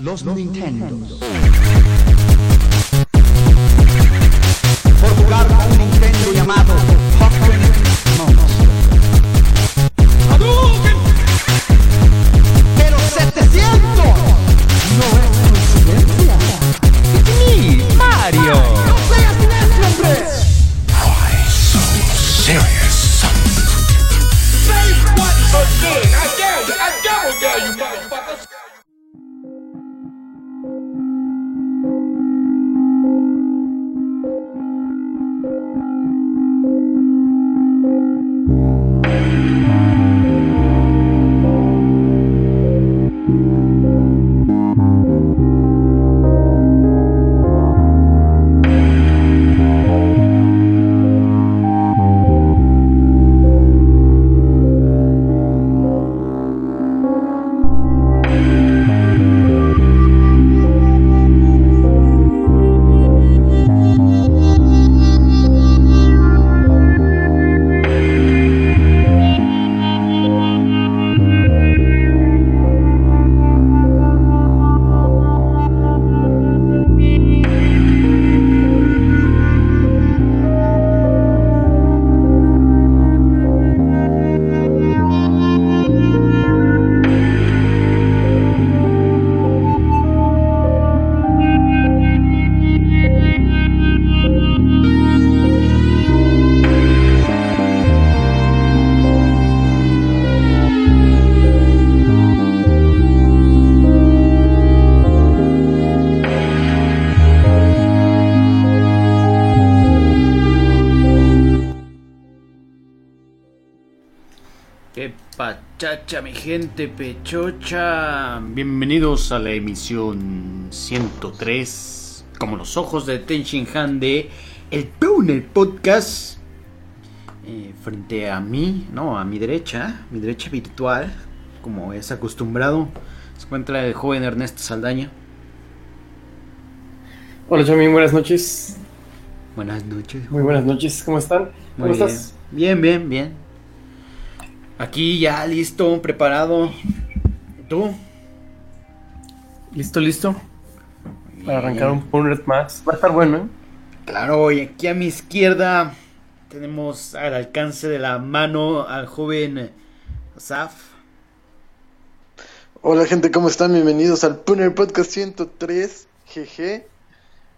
Los Nintendo. Por pachacha, mi gente pechocha! Bienvenidos a la emisión 103, como los ojos de Tenshin Han de El Tuner Podcast. Eh, frente a mí, no, a mi derecha, mi derecha virtual, como es acostumbrado, se encuentra el joven Ernesto Saldaña. Hola Chami, buenas noches. Buenas noches. Muy buenas noches, ¿cómo están? ¿Cómo Muy bien. estás? Bien, bien, bien. Aquí ya listo, preparado. ¿Tú? ¿Listo, listo? Para arrancar un Punret más. Va a estar bueno, ¿eh? Claro, y aquí a mi izquierda tenemos al alcance de la mano al joven Zaf. Hola gente, ¿cómo están? Bienvenidos al Puner Podcast 103, GG.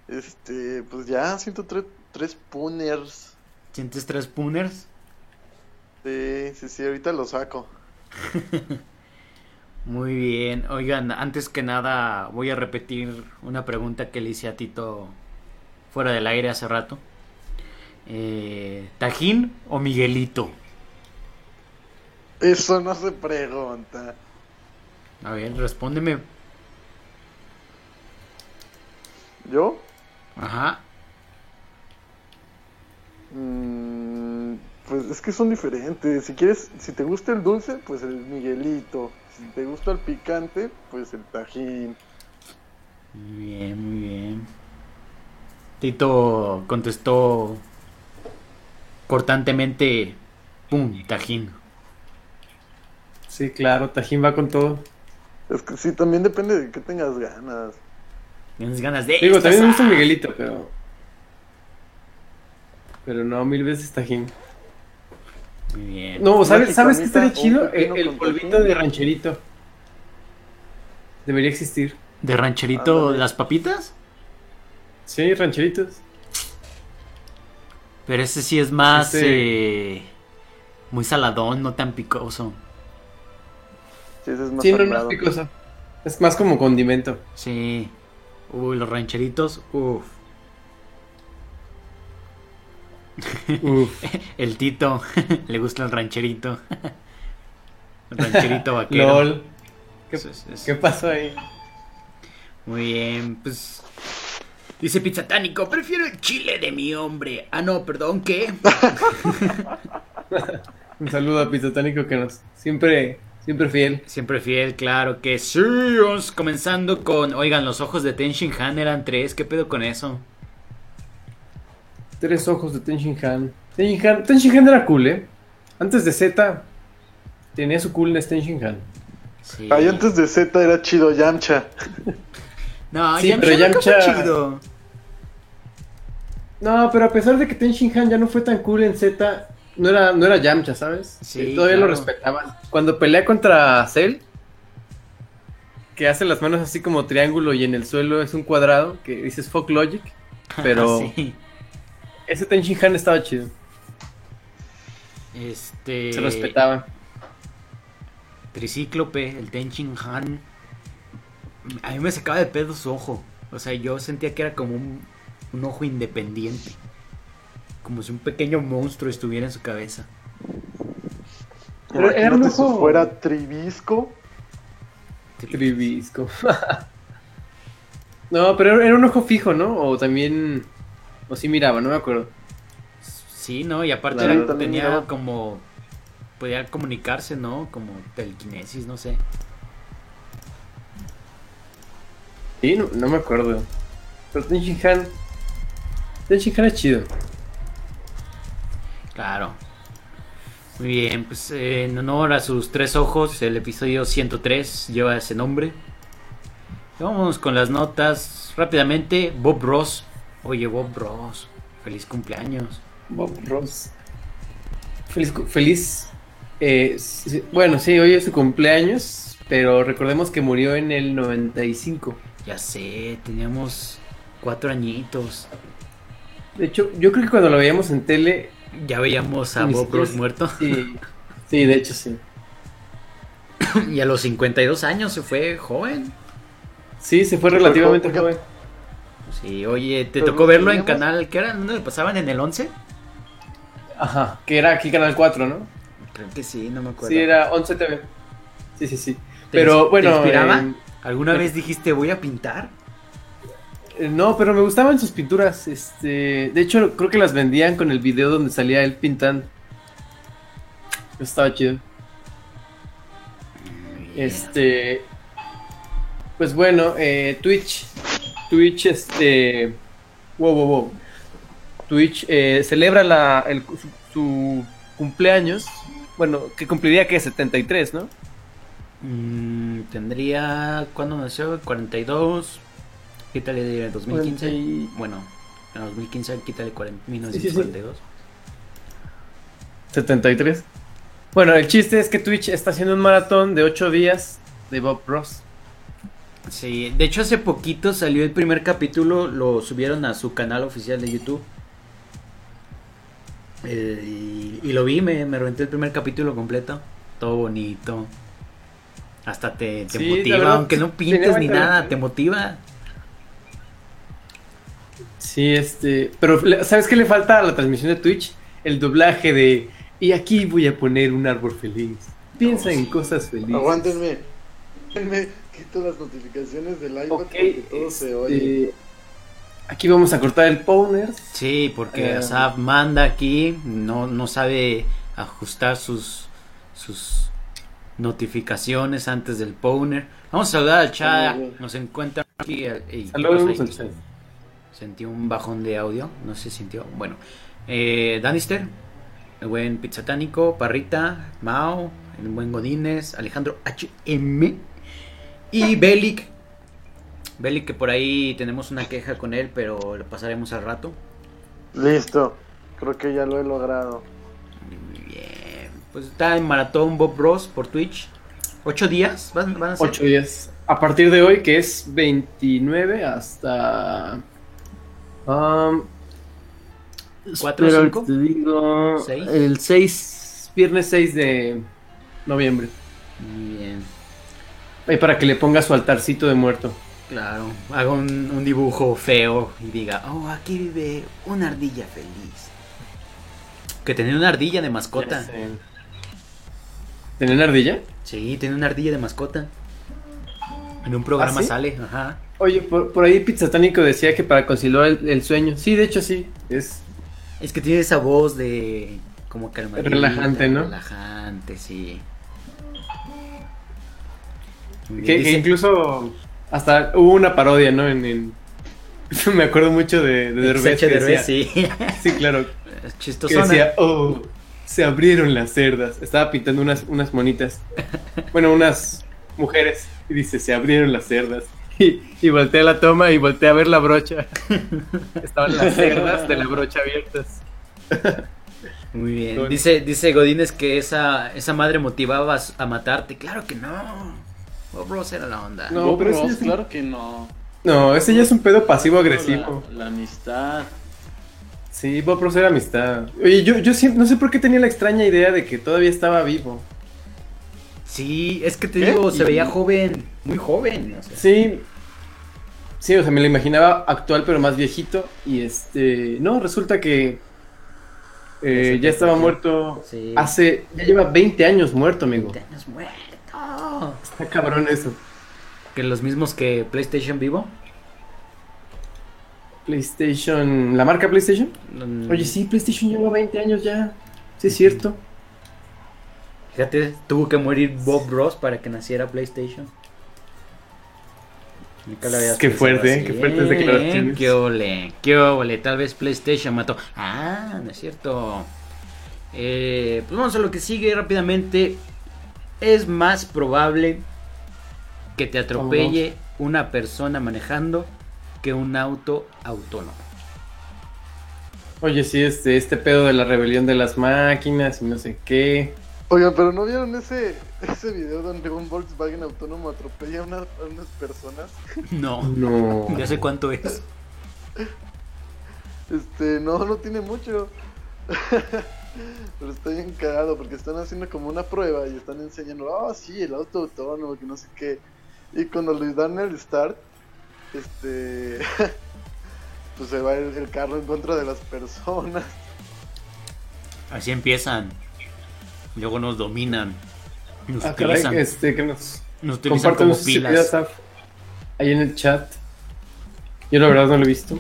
Este, pues ya, 103 tres Puners. ¿Sientes tres puners? Sí, sí, sí, ahorita lo saco. Muy bien. Oigan, antes que nada voy a repetir una pregunta que le hice a Tito fuera del aire hace rato. Eh, ¿Tajín o Miguelito? Eso no se pregunta. A ver, respóndeme. ¿Yo? Ajá. Mm, pues es que son diferentes. Si quieres, si te gusta el dulce, pues el Miguelito. Si te gusta el picante, pues el Tajín. Muy bien, muy bien. Tito contestó cortantemente, ¡pum! Tajín. Sí, claro, Tajín va con todo. Es que sí, también depende de que tengas ganas. Tienes ganas de... Digo, también me gusta ¡Esta! Miguelito, pero... Pero no, mil veces Tajín. Muy bien. No, ¿sabes, ¿sabes qué estaría chido? pepino El, el polvito de rancherito. Debería existir. ¿De rancherito Ándale. las papitas? Sí, rancheritos. Pero ese sí es más... Ese- eh, muy saladón, no tan picoso. Sí, ese es más Sí, no, no es picosa. Es más como condimento. Sí. Uy, los rancheritos, uff. Uf. El Tito, le gusta el rancherito. El rancherito vaquero. LOL. ¿Qué, Eso es- es- ¿Qué pasó ahí? Muy bien, pues. Dice Pizzatánico, prefiero el chile de mi hombre. Ah, no, perdón, ¿qué? Un saludo a Pizzatánico que nos siempre, siempre fiel. Siempre fiel, claro que sí. Comenzando con. Oigan, los ojos de Tenshin Han eran tres. ¿Qué pedo con eso? Tres ojos de Han. Tenshin Han, Tenshin Han era cool, ¿eh? Antes de Z tenía su coolness Tenshin Han. Sí. Ahí antes de Z era chido Yamcha. No, Sí, Yamcha pero Yamcha- chido. No, pero a pesar de que Ten Shin Han ya no fue tan cool en Z, no era, no era Yamcha, ¿sabes? Sí, Eh, Todavía claro. lo respetaban. Cuando pelea contra Cell, que hace las manos así como triángulo y en el suelo es un cuadrado, que dices fuck logic, pero Sí. Ese Ten Han estaba chido, Este. se respetaba. Tricíclope, el Tenchin Han. A mí me sacaba de pedo su ojo. O sea, yo sentía que era como un, un ojo independiente. Como si un pequeño monstruo estuviera en su cabeza. Pero era un Imagínate si ojo- fuera Tribisco. Tribisco. no, pero era un ojo fijo, ¿no? O también... O sí miraba, no me acuerdo. Sí, ¿no? Y aparte Claro, era- tenía miraba. como... Podía comunicarse, ¿no? Como telequinesis, no sé. Sí, no, no me acuerdo. Pero Ten Han... Ten Shin Han es chido. Claro. Muy bien, pues eh, en honor a sus tres ojos, el episodio 103 lleva ese nombre. Vamos con las notas rápidamente. Bob Ross. Oye, Bob Ross. Feliz cumpleaños. Bob Ross. Feliz... feliz eh, sí, bueno, sí, hoy es su cumpleaños, pero recordemos que murió en el 95. Ya sé, teníamos cuatro añitos. De hecho, yo creo que cuando lo veíamos en tele... Ya veíamos a Bob Ross muerto. Sí, sí, de hecho sí. Y a los 52 años se fue joven. Sí, se fue relativamente joven. Sí, oye, ¿te Pero tocó verlo en canal? ¿Qué era? ¿Dónde lo pasaban? ¿En el 11? Ajá, que era aquí Canal 4, ¿no? Creo que sí, no me acuerdo. Sí, era 11 TV. Sí, sí, sí. ¿Te Pero bueno, ¿Te inspiraba? eh, ¿Alguna vez dijiste voy a pintar? eh, no, pero me gustaban sus pinturas. Este, de hecho, creo que las vendían con el video donde salía él pintando. Estaba chido. Este, pues bueno, eh, Twitch, Twitch, este, wow, wow, wow. Twitch eh, celebra la, el- su, su cumpleaños. Bueno, que cumpliría que 73, ¿no? Mm, tendría. ¿Cuándo nació? 42. Quítale de 2015. 40 y- Bueno, en 2015 quítale 40, sí, sí. 1942. 73. Bueno, el chiste es que Twitch está haciendo un maratón de 8 días de Bob Ross. Sí, de hecho hace poquito salió el primer capítulo, lo subieron a su canal oficial de YouTube. Eh, y, y lo vi, me, me reventé el primer capítulo completo. Todo bonito. Hasta te, te Sí, motiva, verdad, aunque no pintes ni nada, te motiva. Sí, este. Pero, ¿sabes qué le falta a la transmisión de Twitch? El doblaje de. Y aquí voy a poner un árbol feliz. Piensa Oh, en sí. cosas felices. Aguántenme. Quito las notificaciones del iPad Ok, porque todo se este, oye. Aquí vamos a cortar el Powner. Sí, porque Eh. Asaf manda aquí, no, no sabe ajustar sus, sus notificaciones antes del Powner. Vamos a saludar al chat, nos encuentran aquí. ey, ¿qué Saludos al chat. Sentí un bajón de audio, no se sintió. Bueno, eh, Danister, el buen Pizzatánico, Parrita, Mao, el buen Godínez, Alejandro HM y Belic. Belic, que por ahí tenemos una queja con él, pero lo pasaremos al rato. Listo. Creo que ya lo he logrado. Muy bien, pues está en maratón Bob Ross por Twitch. ¿Ocho días? ¿Van, van a ser? 8 días. A partir de hoy, que es 29 hasta. Um, ¿Cuatro, espera, cinco? te digo, ¿Seis? El 6, viernes 6 de noviembre. Muy bien, Ahí para que le ponga su altarcito de muerto. claro. Hago un, un dibujo feo y diga, oh, aquí vive una ardilla feliz. Que tenía una ardilla de mascota. ¿Tienen ardilla? Sí, tiene una ardilla de mascota. En un programa ¿Ah, sí? sale, ajá. Oye, por, por ahí Pizzatánico decía que para conciliar el, el sueño. Sí, de hecho sí. Es Es que tiene esa voz de como calmadita, Relajante, ¿no? Relajante, sí. Que, incluso hasta hubo una parodia, ¿no? En, en- me acuerdo mucho de, de Derbez. Que Derbez, decía- sí. sí, claro. Es Que decía, oh, se abrieron las cerdas. Estaba pintando unas, unas monitas. Bueno, unas mujeres. Y dice, se abrieron las cerdas. Y, y voltea la toma y voltea a ver la brocha. Estaban las cerdas de la brocha abiertas. Muy bien. Dice, dice Godínez que esa, esa madre motivaba a, a matarte. Claro que no. Bob Ross era la onda. No, Bob pero ese Ross, ya es un- claro que no. No, ese ya es un pedo pasivo-agresivo. La, la amistad. Sí, Bob Ross era amistad. Oye, yo, yo siempre, no sé por qué tenía la extraña idea de que todavía estaba vivo. Sí, es que te ¿Qué? digo, se veía joven. Muy joven. o sea. Sí. Sí, o sea, me lo imaginaba actual pero más viejito. Y este. No, resulta que. eh, ya estaba muerto. Sí. Hace. Ya lleva 20 años muerto, amigo. 20 años muerto. Está cabrón eso. Que los mismos que PlayStation Vivo. PlayStation. ¿La marca PlayStation? Mm, Oye, sí, PlayStation lleva 20 años ya. Sí, es cierto. Fíjate, tuvo que morir Bob Ross para que naciera PlayStation. Qué fuerte, así, qué fuertes ¿eh? declaraciones. Qué ole, qué ole. Tal vez PlayStation mató. Ah, no es cierto. Eh, pues vamos a lo que sigue rápidamente. Es más probable que te atropelle una persona manejando que un auto autónomo. Oye, sí, este, este pedo de la rebelión de las máquinas y no sé qué. Oigan, pero ¿no vieron ese, ese video donde un Volkswagen autónomo atropella a, una- a unas personas? No, No. ya sé cuánto es. Este, no, no tiene mucho. Pero está bien cagado porque están haciendo como una prueba y están enseñando, ah, sí, el auto autónomo, que no sé qué. Y cuando les dan el start, este, pues se va el, el carro en contra de las personas. Así empiezan. Luego nos dominan. Nos Ah, caray, utilizan, este, que nos nos utilizan como pilas. Ahí en el chat. Yo la verdad no lo he visto.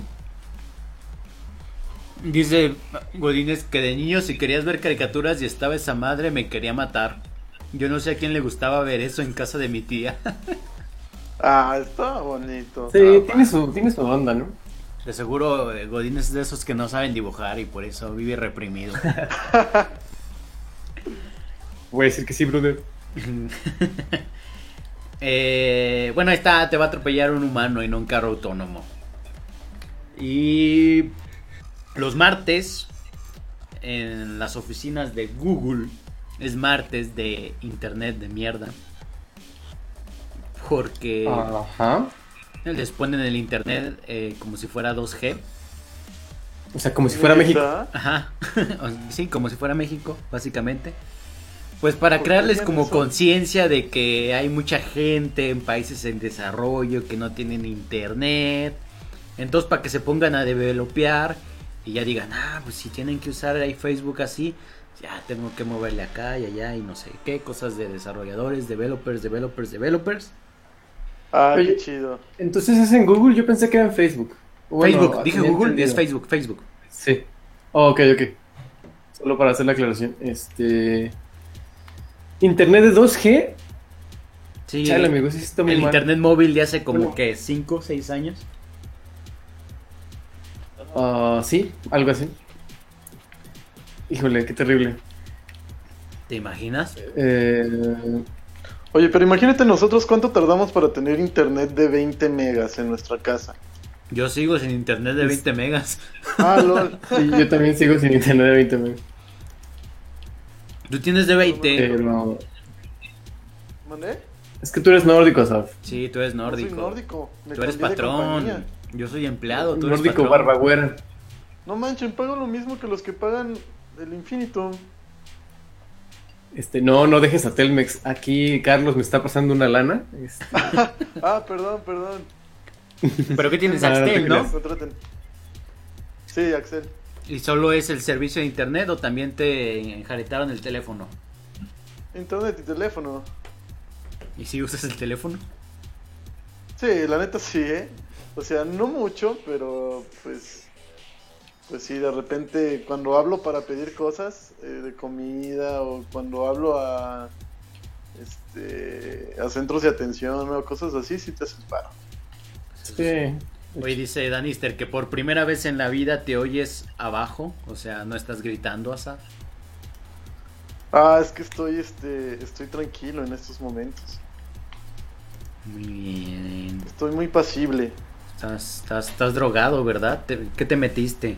Dice Godínez que de niño si querías ver caricaturas y estaba esa madre me quería matar. Yo no sé a quién le gustaba ver eso en casa de mi tía. Ah, está bonito. Sí, Ah, tiene su, tiene su onda, ¿no? De seguro eh, Godínez es de esos que no saben dibujar y por eso vive reprimido. Voy a decir que sí, brother. Eh, bueno, ahí está, te va a atropellar un humano y no un carro autónomo. Y los martes, en las oficinas de Google, es martes de internet de mierda. Porque Ajá. les ponen el internet eh, como si fuera 2G. O sea, como si fuera México. Ajá, sí, como si fuera México, básicamente. Pues para ¿Por qué crearles como conciencia de que hay mucha gente en países en desarrollo que no tienen internet. Entonces para que se pongan a developear y ya digan, ah, pues si tienen que usar ahí Facebook así, ya tengo que moverle acá y allá y no sé qué, cosas de desarrolladores, developers, developers, developers. Ah, Oye, qué chido. Entonces es en Google, yo pensé que era en Facebook. Bueno, Facebook, dije Google, entendido. es Facebook, Facebook. Sí. Oh, ok, ok. Solo para hacer la aclaración. Este. Internet de 2G. Sí, Chale, amigo, sí está muy el mal. internet móvil de hace como Bueno. que 5 o 6 años. Ah, sí, algo así. Híjole, qué terrible. ¿Te imaginas? Eh, Oye, pero imagínate nosotros cuánto tardamos para tener internet de 20 megas en nuestra casa. Yo sigo sin internet de 20 megas. Ah, lol. sí, yo también sigo sin internet de 20 megas. Tú tienes de 20. Pero. ¿Mandé? Es que tú eres nórdico, Saf. Sí, tú eres No nórdico. soy nórdico. me Tú eres patrón. Yo soy empleado. Tú eres Nórdico barbagüera. No manchen, pago lo mismo que los que pagan el infinito. Este, no, no dejes a Telmex. Aquí Carlos me está pasando una lana. Este, Ah, perdón, perdón. Pero ¿qué tienes? Ah, no. Sí, Axel. ¿Y solo es el servicio de internet o también te enjaretaron el teléfono? Internet y teléfono. ¿Y si usas el teléfono? Sí, la neta sí, ¿eh? O sea, no mucho, pero pues... Pues sí, de repente cuando hablo para pedir cosas eh, de comida o cuando hablo a... Este, a centros de atención o cosas así, sí te haces paro. sí. Hoy dice Danister que por primera vez en la vida te oyes abajo, o sea, no estás gritando, Asaf. Ah, es que estoy, este, estoy tranquilo en estos momentos. Muy bien. Estoy muy pasible. Estás, estás, estás drogado, ¿verdad? Te- ¿Qué te metiste?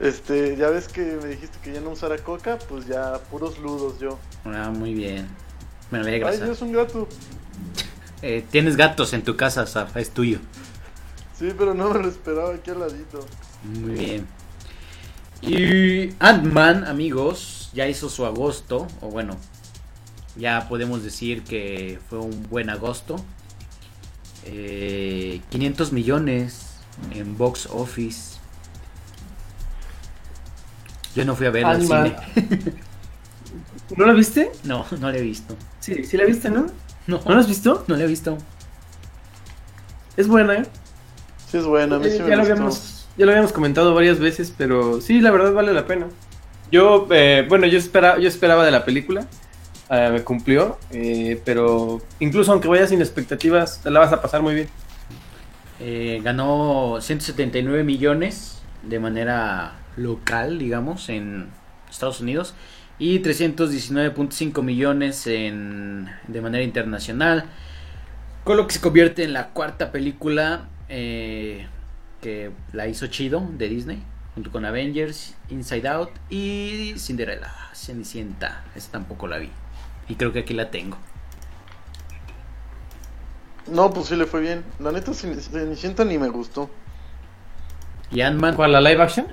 Este, ya ves que me dijiste que ya no usara coca, pues ya puros ludos yo. Ah, muy bien. Me alegra. Ay, es un gato. Eh, tienes gatos en tu casa, Saf, es tuyo. Sí, pero no me lo esperaba aquí al ladito. Muy bien. Y Ant-Man, amigos, ya hizo su agosto, o bueno, ya podemos decir que fue un buen agosto. Eh, 500 millones en box office. Yo no fui a verlo al cine. ¿No la viste? No, no lo he visto. Sí, sí la viste, ¿no? No, ¿No la has visto? no lo he visto. Es buena, ¿eh? Sí es buena, a mí Eh, sí ya, me lo habíamos, ya lo habíamos comentado varias veces, pero sí, la verdad vale la pena. Yo, eh, bueno, yo, espera, yo esperaba de la película, eh, cumplió, eh, pero incluso aunque vayas sin expectativas, te la vas a pasar muy bien. Eh, ganó 179 millones de manera local, digamos, en Estados Unidos. Y 319.5 millones en, de manera internacional. Con lo que se convierte en la cuarta película eh, que la hizo chido de Disney. Junto con Avengers, Inside Out y Cinderella, Cenicienta. Esa tampoco la vi. Y creo que aquí la tengo. No, pues sí le fue bien. La neta, Cen- Cenicienta ni me gustó. ¿Y Ant-Man? ¿Cuál, la live action?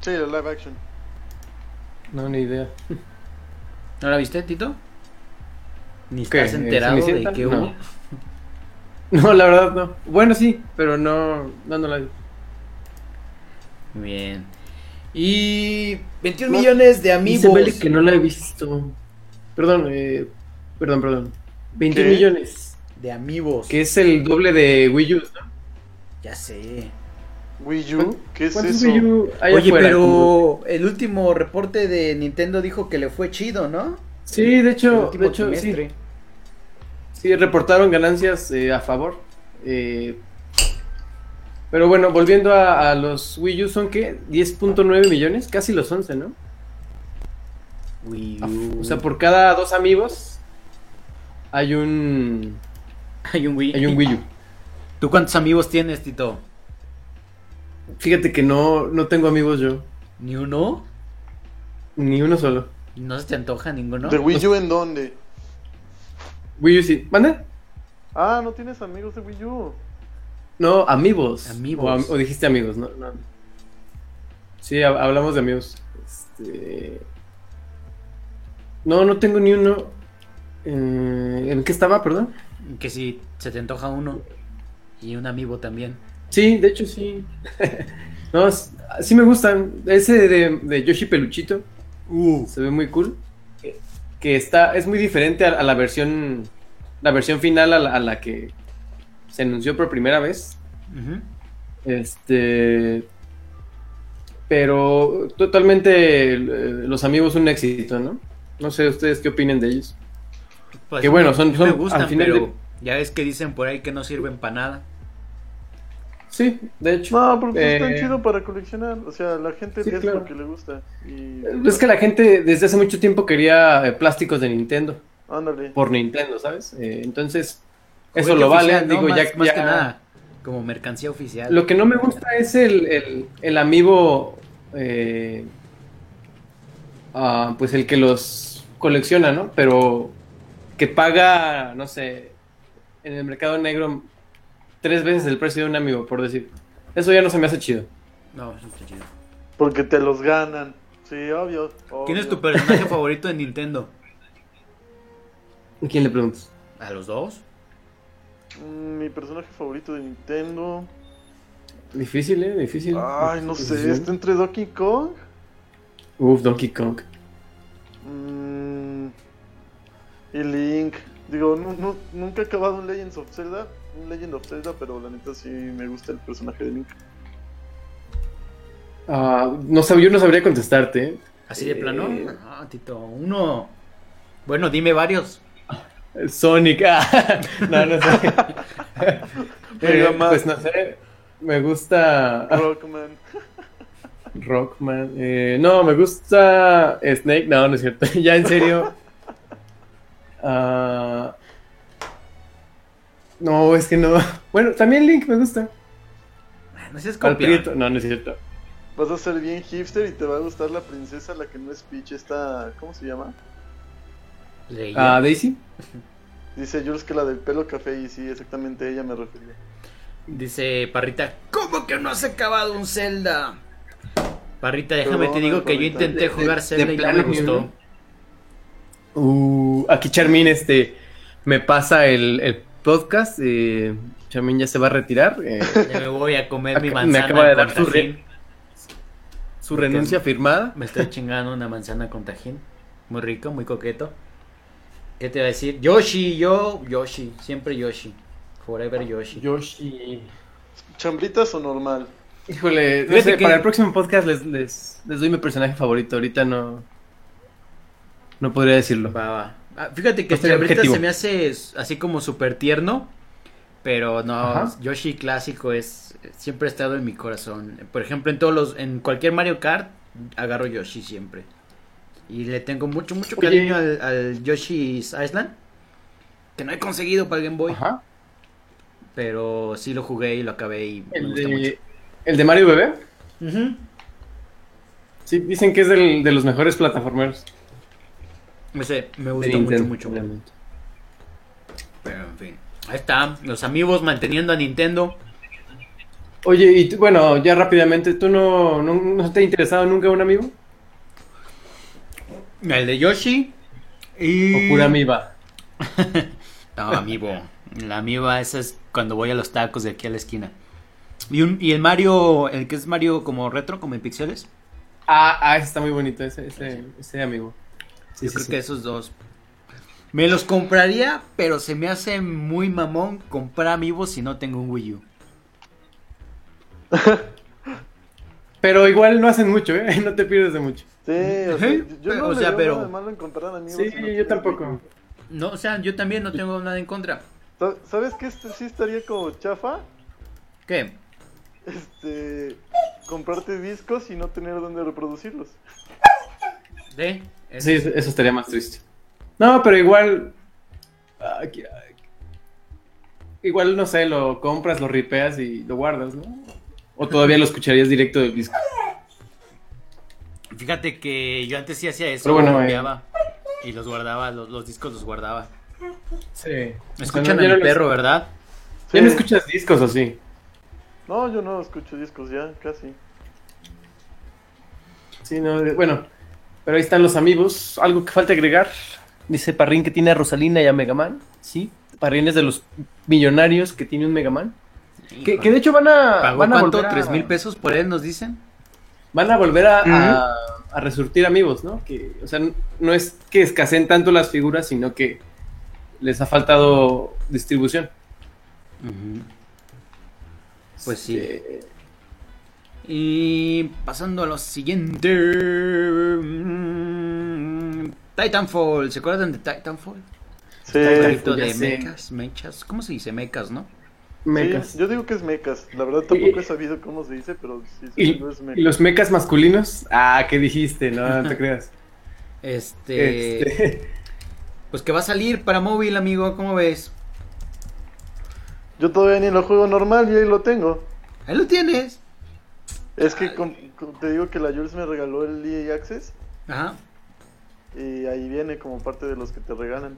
Sí, la live action. No, ni idea. ¿No la viste, Tito? ¿Ni ¿Qué? estás enterado de que No. hubo? No, la verdad no. Bueno, sí, pero no, no, no la vi. Bien. Y 21 No, millones de Dice amigos. Beli que no la he visto. Perdón, eh, perdón, perdón. 21 ¿Qué? millones. De amigos. Que es el doble de Wii U, ¿no? Ya sé. Wii U, ¿qué es ¿Cuántos eso? Wii U hay Oye, afuera? pero el último reporte de Nintendo dijo que le fue chido, ¿no? Sí, de El hecho, último de hecho trimestre. sí. Sí, reportaron ganancias eh, a favor. Eh, pero bueno, volviendo a, a los Wii U, ¿son qué? 10.9 millones, casi los 11, ¿no? Wii A- U. O sea, por cada dos amigos hay un, hay un Wii. hay un Wii U. ¿Tú cuántos amigos tienes, Tito? Fíjate que no, no tengo amigos yo, ¿Ni uno? ni uno solo. ¿No se te antoja ninguno? ¿De Wii U en dónde? Wii U sí. ¿Manda? Ah, no tienes amigos de Wii U. No, amigos. Amigos. O, am- o dijiste amigos, no, no. Sí, hab- hablamos de amigos. Este... No, no tengo ni uno. Eh, ¿En qué estaba, perdón? Que si se te antoja uno. Y un amigo también. Sí, de hecho sí. no, sí me gustan. Ese de, de Yoshi Peluchito Uh. se ve muy cool. Que, que está, es muy diferente a, a la versión, la versión final a la, a la que se anunció por primera vez. Este. Pero totalmente eh, los amigos un éxito, ¿no? No sé ustedes qué opinen de ellos. Pues, Que bueno, son- me son- gustan, al final pero de- ya ves que dicen por ahí que no sirven para nada. Sí, de hecho. No, pero pues Eh, están chido para coleccionar. O sea, la gente Sí, es claro. lo que le gusta. Y... Es que la gente desde hace mucho tiempo quería eh, plásticos de Nintendo. Ándale. Por Nintendo, ¿sabes? Eh, entonces, eso lo vale. ¿no? Digo, más, ya, más ya- que nada. Como mercancía oficial. Lo que no me gusta es el, el, el amiibo. eh, ah, pues el que los colecciona, ¿no? Pero que paga, no sé, en el mercado negro tres veces el precio de un amigo, por decir. Eso ya no se me hace chido. No, eso está chido. Porque te los ganan. Sí, obvio. ¿Quién es tu personaje favorito de Nintendo? ¿A quién le preguntas? ¿A los dos? Mm, Mi personaje favorito de Nintendo. Difícil, ¿eh? Difícil. Ay, no sé. ¿Está entre Donkey Kong? Uf, Donkey Kong. Mm, y Link. Digo, nu- nu- nunca he acabado un Legends of Zelda. Un Legend of Zelda, pero la neta sí me gusta el personaje de Link. Ah, no sab- yo no sabría contestarte. ¿Así de Eh, plano? Ah, Tito, uno. Bueno, dime varios. Sonic. ah, no, no sé. Eh, pues no sé. Me gusta Rockman. Rockman. Eh, no, me gusta Snake. No, no es cierto. ya en serio. Ah, No, es que no. Bueno, también Link me gusta. No seas Al copión. prieto. No, no es cierto. Vas a ser bien hipster y te va a gustar la princesa, la que no es Peach, esta... ¿Cómo se llama? Ah, Daisy. Dice Jules que la del pelo café y sí, exactamente a ella me refería. Dice Parrita, ¿cómo que no has acabado un Zelda? Parrita, déjame te digo que yo intenté De- jugar Zelda de y no me gustó. Uh, aquí Charmin este, me pasa el, el podcast. Eh, Charmin ya se va a retirar. eh, Ya me voy a comer mi manzana me acaba de con dar su re- tajín. su renuncia firmada. Me estoy chingando una manzana con tajín. Muy rico, muy coqueto. ¿Qué te va a decir? Yoshi, yo, Yoshi. Siempre Yoshi. Forever Yoshi. Yoshi. ¿Chambritas o normal? Híjole, no Fíjate sé, que- para el próximo podcast les, les, les doy mi personaje favorito. Ahorita no. No podría decirlo. Va, va. Ah, fíjate que objetivo. se me hace así como súper tierno. Pero no, Ajá. Yoshi clásico es siempre ha estado en mi corazón. Por ejemplo, en todos los, en cualquier Mario Kart agarro Yoshi siempre. Y le tengo mucho, mucho cariño al, al Yoshi's Island. Que no he conseguido para el Game Boy. Ajá. Pero sí lo jugué y lo acabé y me gusta mucho. El de Mario Bebé. Sí, dicen que es del- de los mejores plataformeros. Ese me de gusta mucho, Nintendo, mucho. Pero en fin. Ahí está, los amigos manteniendo a Nintendo. Oye, y tú- bueno, ya rápidamente, ¿tú no, no, no te ha interesado nunca un amigo? El de Yoshi. Y... ¿O pura amiba? No, amiibo. La amiiba esa es cuando voy a los tacos de aquí a la esquina. Y, un, y el Mario, el que es Mario como retro, como en pixeles. Ah, ah, ese está muy bonito, ese, ese, ese amigo. Sí, Yo sí, creo sí. que esos dos. Me los compraría, pero se me hace muy mamón comprar amigos si no tengo un Wii U. Pero igual no hacen mucho, ¿eh? No te pierdes de mucho. Sí, o sea, Ujú. yo no o le sea, veo pero- nada de malo en comprar amigos. Sí, si no yo tampoco. No, o sea, yo también no tengo nada en contra. Sa- ¿Sabes qué este sí estaría como chafa? ¿Qué? Este, comprarte discos y no tener dónde reproducirlos. ¿De? Es- Sí, eso estaría más triste. No, pero igual. Igual, no sé, lo compras, lo ripeas y lo guardas, ¿no? O todavía lo escucharías directo del disco. Fíjate que yo antes sí hacía eso, Pero bueno, lo eh. y los guardaba, los, los discos los guardaba. Sí. Escuchan a mi perro, ¿verdad? Ya no Sí. escuchas discos así. No, yo no escucho discos ya, casi. Sí, no, eh, bueno. Pero ahí están los amigos. ¿Algo que falta agregar? Dice Parrín que tiene a Rosalina y a Megaman. Sí. Parrín es de los millonarios que tiene un Megaman. Que, que de hecho van a, ¿Pagó van a cuánto? volver a... ¿Tres mil pesos por él nos dicen? Van a volver a, a resurtir amigos, ¿no? Que, o sea, no es que escaseen tanto las figuras, sino que les ha faltado distribución. Pues sí. Eh, Y pasando a lo siguiente. mm, Titanfall, ¿se acuerdan de Titanfall? Sí, ya de mechas, mechas. ¿Cómo se dice mechas, no? mecas. sí, yo digo que es mecas. La verdad tampoco Y- he sabido cómo se dice, pero sí, ¿Y, según es y mecas. los mecas masculinos? Ah, ¿qué dijiste? No, no te creas. Este, Este, Pues que va a salir para móvil, amigo, ¿cómo ves? Yo todavía ni lo juego normal y ahí lo tengo. Ahí lo tienes. Es que com- te digo que la Jules me regaló el EA Access Ajá. y ahí viene como parte de los que te regalan.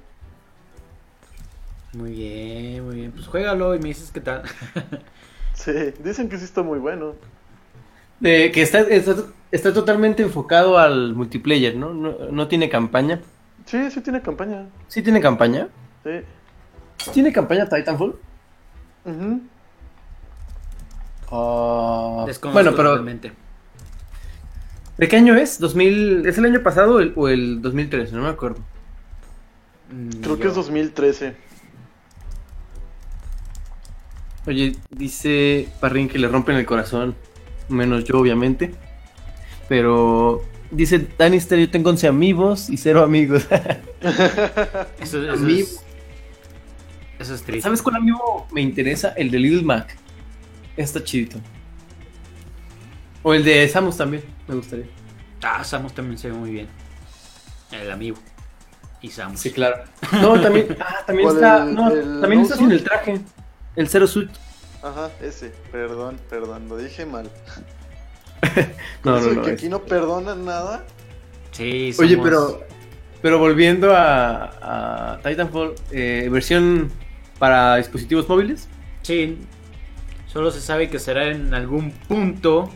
Muy bien, muy bien. Pues juégalo y me dices qué tal. Sí, dicen que sí está muy bueno. de que está, está, está totalmente enfocado al multiplayer, ¿no? ¿no? no tiene campaña. Sí, sí tiene campaña. ¿Sí tiene campaña? ¿Sí tiene campaña Titanfall? Ujú. Ah, Desconozco bueno, pero totalmente. ¿de qué año es? ¿2000, ¿Es el año pasado o el, o el 2013? No me acuerdo. Mm, Creo que es 2013. Oye, dice Parrín que le rompen el corazón, menos yo obviamente. Pero dice Danister, yo tengo 11 amigos y cero amigos. Eso, eso es, eso es triste. ¿Sabes cuál amigo me interesa? El de Little Mac. Está chidito. O el de Samus también, me gustaría. Ah, Samus también se ve muy bien. El amigo. y Samus. Sí, claro. No, también, ah, también ¿Cuál, está, el- no, el también está sin el traje. El Zero Suit. Ajá, ese. Perdón, perdón, lo dije mal. No, Eso no, no. que es- aquí no perdonan nada. Sí, Oye, somos- pero, pero volviendo a, a Titanfall, eh, versión para dispositivos móviles. Sí, solo se sabe que será en algún punto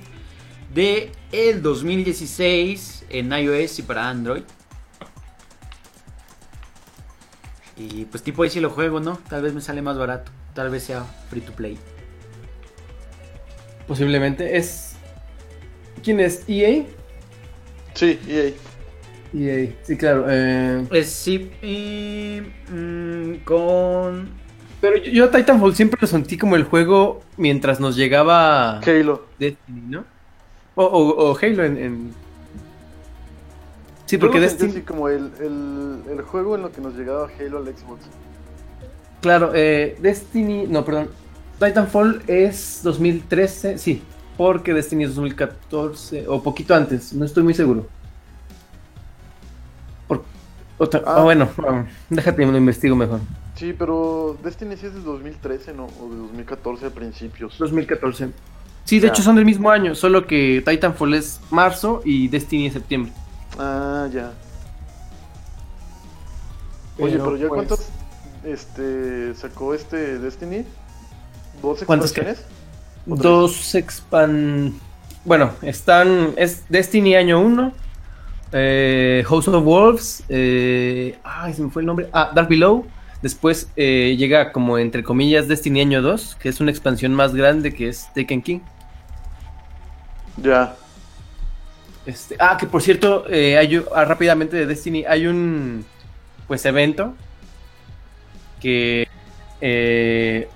de el 2016 en iOS y para Android. Y pues tipo ahí si lo juego, ¿no? Tal vez me sale más barato, tal vez sea free to play. Posiblemente. Es. ¿Quién es? ¿EA? Sí, EA. EA, sí, claro. eh, Es sí, y, mm, con... pero yo, yo a Titanfall siempre lo sentí como el juego mientras nos llegaba Halo. Destiny, ¿no? O, o- o Halo en, en- Sí, Yo porque sentí Destiny... así como el, el, el juego en lo que nos llegaba Halo al Xbox. Claro, eh, Destiny... No, perdón. Titanfall es 2013, sí. Porque Destiny es 2014 o poquito antes, no estoy muy seguro. Otra- Ah. ah, bueno, ah, déjate, lo investigo mejor. Sí, pero Destiny sí es de 2013, ¿no? O de 2014 a principios. 2014. Sí, de Ya. hecho son del mismo año, solo que Titanfall es marzo y Destiny es septiembre. Ah, ya. Oye, pero ya pues, cuántos este sacó este Destiny? ¿Dos expansiones? Dos expan... Bueno, están... Es Destiny año 1. House of Wolves. eh, Ay, se me fue el nombre. Ah, Dark Below. Después eh, llega como entre comillas Destiny año 2, que es una expansión más grande que es Taken King. Ya. Este, ah, que por cierto, eh, hay, ah, rápidamente de Destiny, hay un pues evento que eh,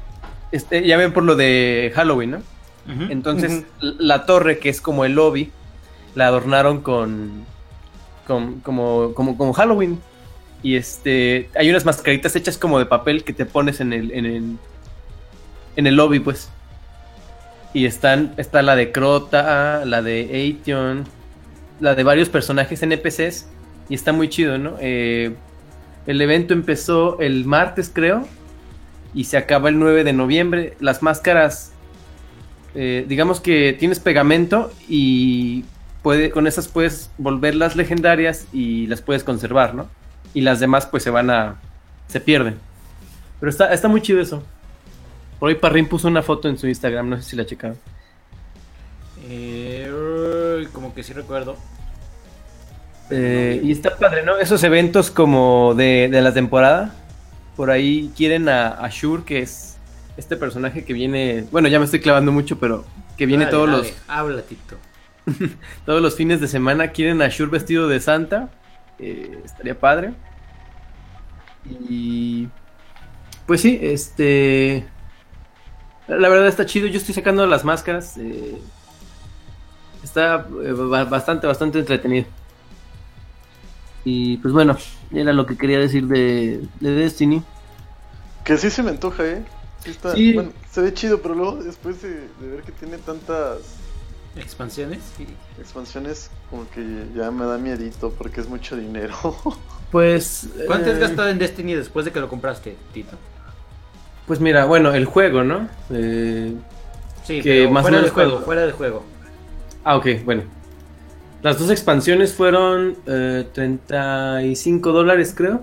este, ya ven por lo de Halloween, ¿no? Entonces, la torre, que es como el lobby, la adornaron con como, como, como Halloween. Y este, hay unas mascaritas hechas como de papel que te pones en el, en el, en el lobby, pues. Y están, está la de Crota, la de Aetion, la de varios personajes NPCs. Y está muy chido, ¿no? Eh, el evento empezó el martes, creo. Y se acaba el 9 de noviembre. Las máscaras eh, digamos que tienes pegamento y puede, con esas puedes volverlas legendarias y las puedes conservar, ¿no? Y las demás pues se van a... se pierden. Pero está, está muy chido eso. Por ahí Parrín puso una foto en su Instagram, no sé si la checaron. Eh, como que sí recuerdo. Eh, y está padre, ¿no? Esos eventos como de, de la temporada. Por ahí quieren a, Shur, que es este personaje que viene... Bueno, ya me estoy clavando mucho, pero que viene Dale, todos dale, los... Habla, Tito. Todos los fines de semana quieren a Shur vestido de Santa. eh, estaría padre. Y. Pues sí, este. La verdad está chido. Yo estoy sacando las máscaras. eh, está eh, ba- bastante, bastante entretenido. Y pues bueno, era lo que quería decir de, de Destiny. Que sí se me antoja, ¿eh? Sí está, Sí. Bueno, se ve chido, pero luego después de, de ver que tiene tantas ¿Expansiones? Sí. expansiones, como que ya me da miedito porque es mucho dinero. Pues. ¿Cuánto has eh, gastado en Destiny después de que lo compraste, Tito? Pues mira, bueno, el juego, ¿no? Eh, Sí, Que pero más fuera del juego, fuera del juego. Ah, ok, bueno. Las dos expansiones fueron eh, 35 dólares, creo.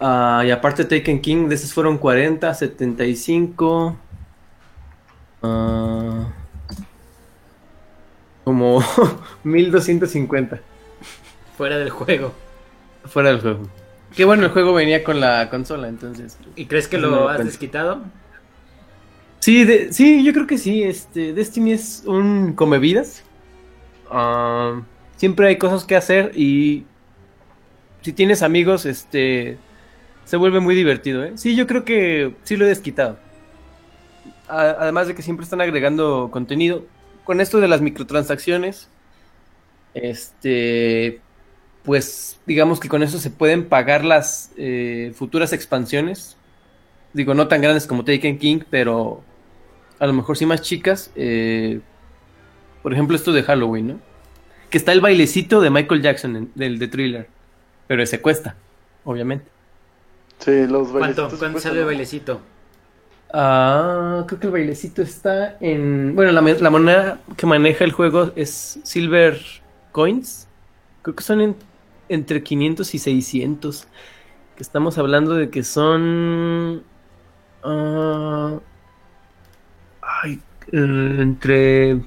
Ah, y aparte Taken King, de esas fueron 40, 75. ah, como 1250 Fuera del juego. fuera del juego. Qué bueno, el juego venía con la consola, entonces. ¿Y crees que lo has cuenta. desquitado? Sí, de- sí, yo creo que sí. Este, Destiny es un comevidas. Ah, siempre hay cosas que hacer y si tienes amigos, este, se vuelve muy divertido, ¿eh? Sí, yo creo que sí lo he desquitado. A- además de que siempre están agregando contenido. Con esto de las microtransacciones, este, pues digamos que con eso se pueden pagar las eh, futuras expansiones digo, no tan grandes como Taken King, pero a lo mejor sí más chicas. eh, por ejemplo, esto de Halloween, ¿no? Que está el bailecito de Michael Jackson, en- del de Thriller. Pero ese cuesta, obviamente. Sí, los ¿Cuánto, bailecitos ¿cuánto sale el bailecito? Ah, creo que el bailecito está en... Bueno, la, moneda que maneja el juego es Silver Coins. Creo que son en- entre 500 y 600. Que estamos hablando de que son... ah, ay, eh, entre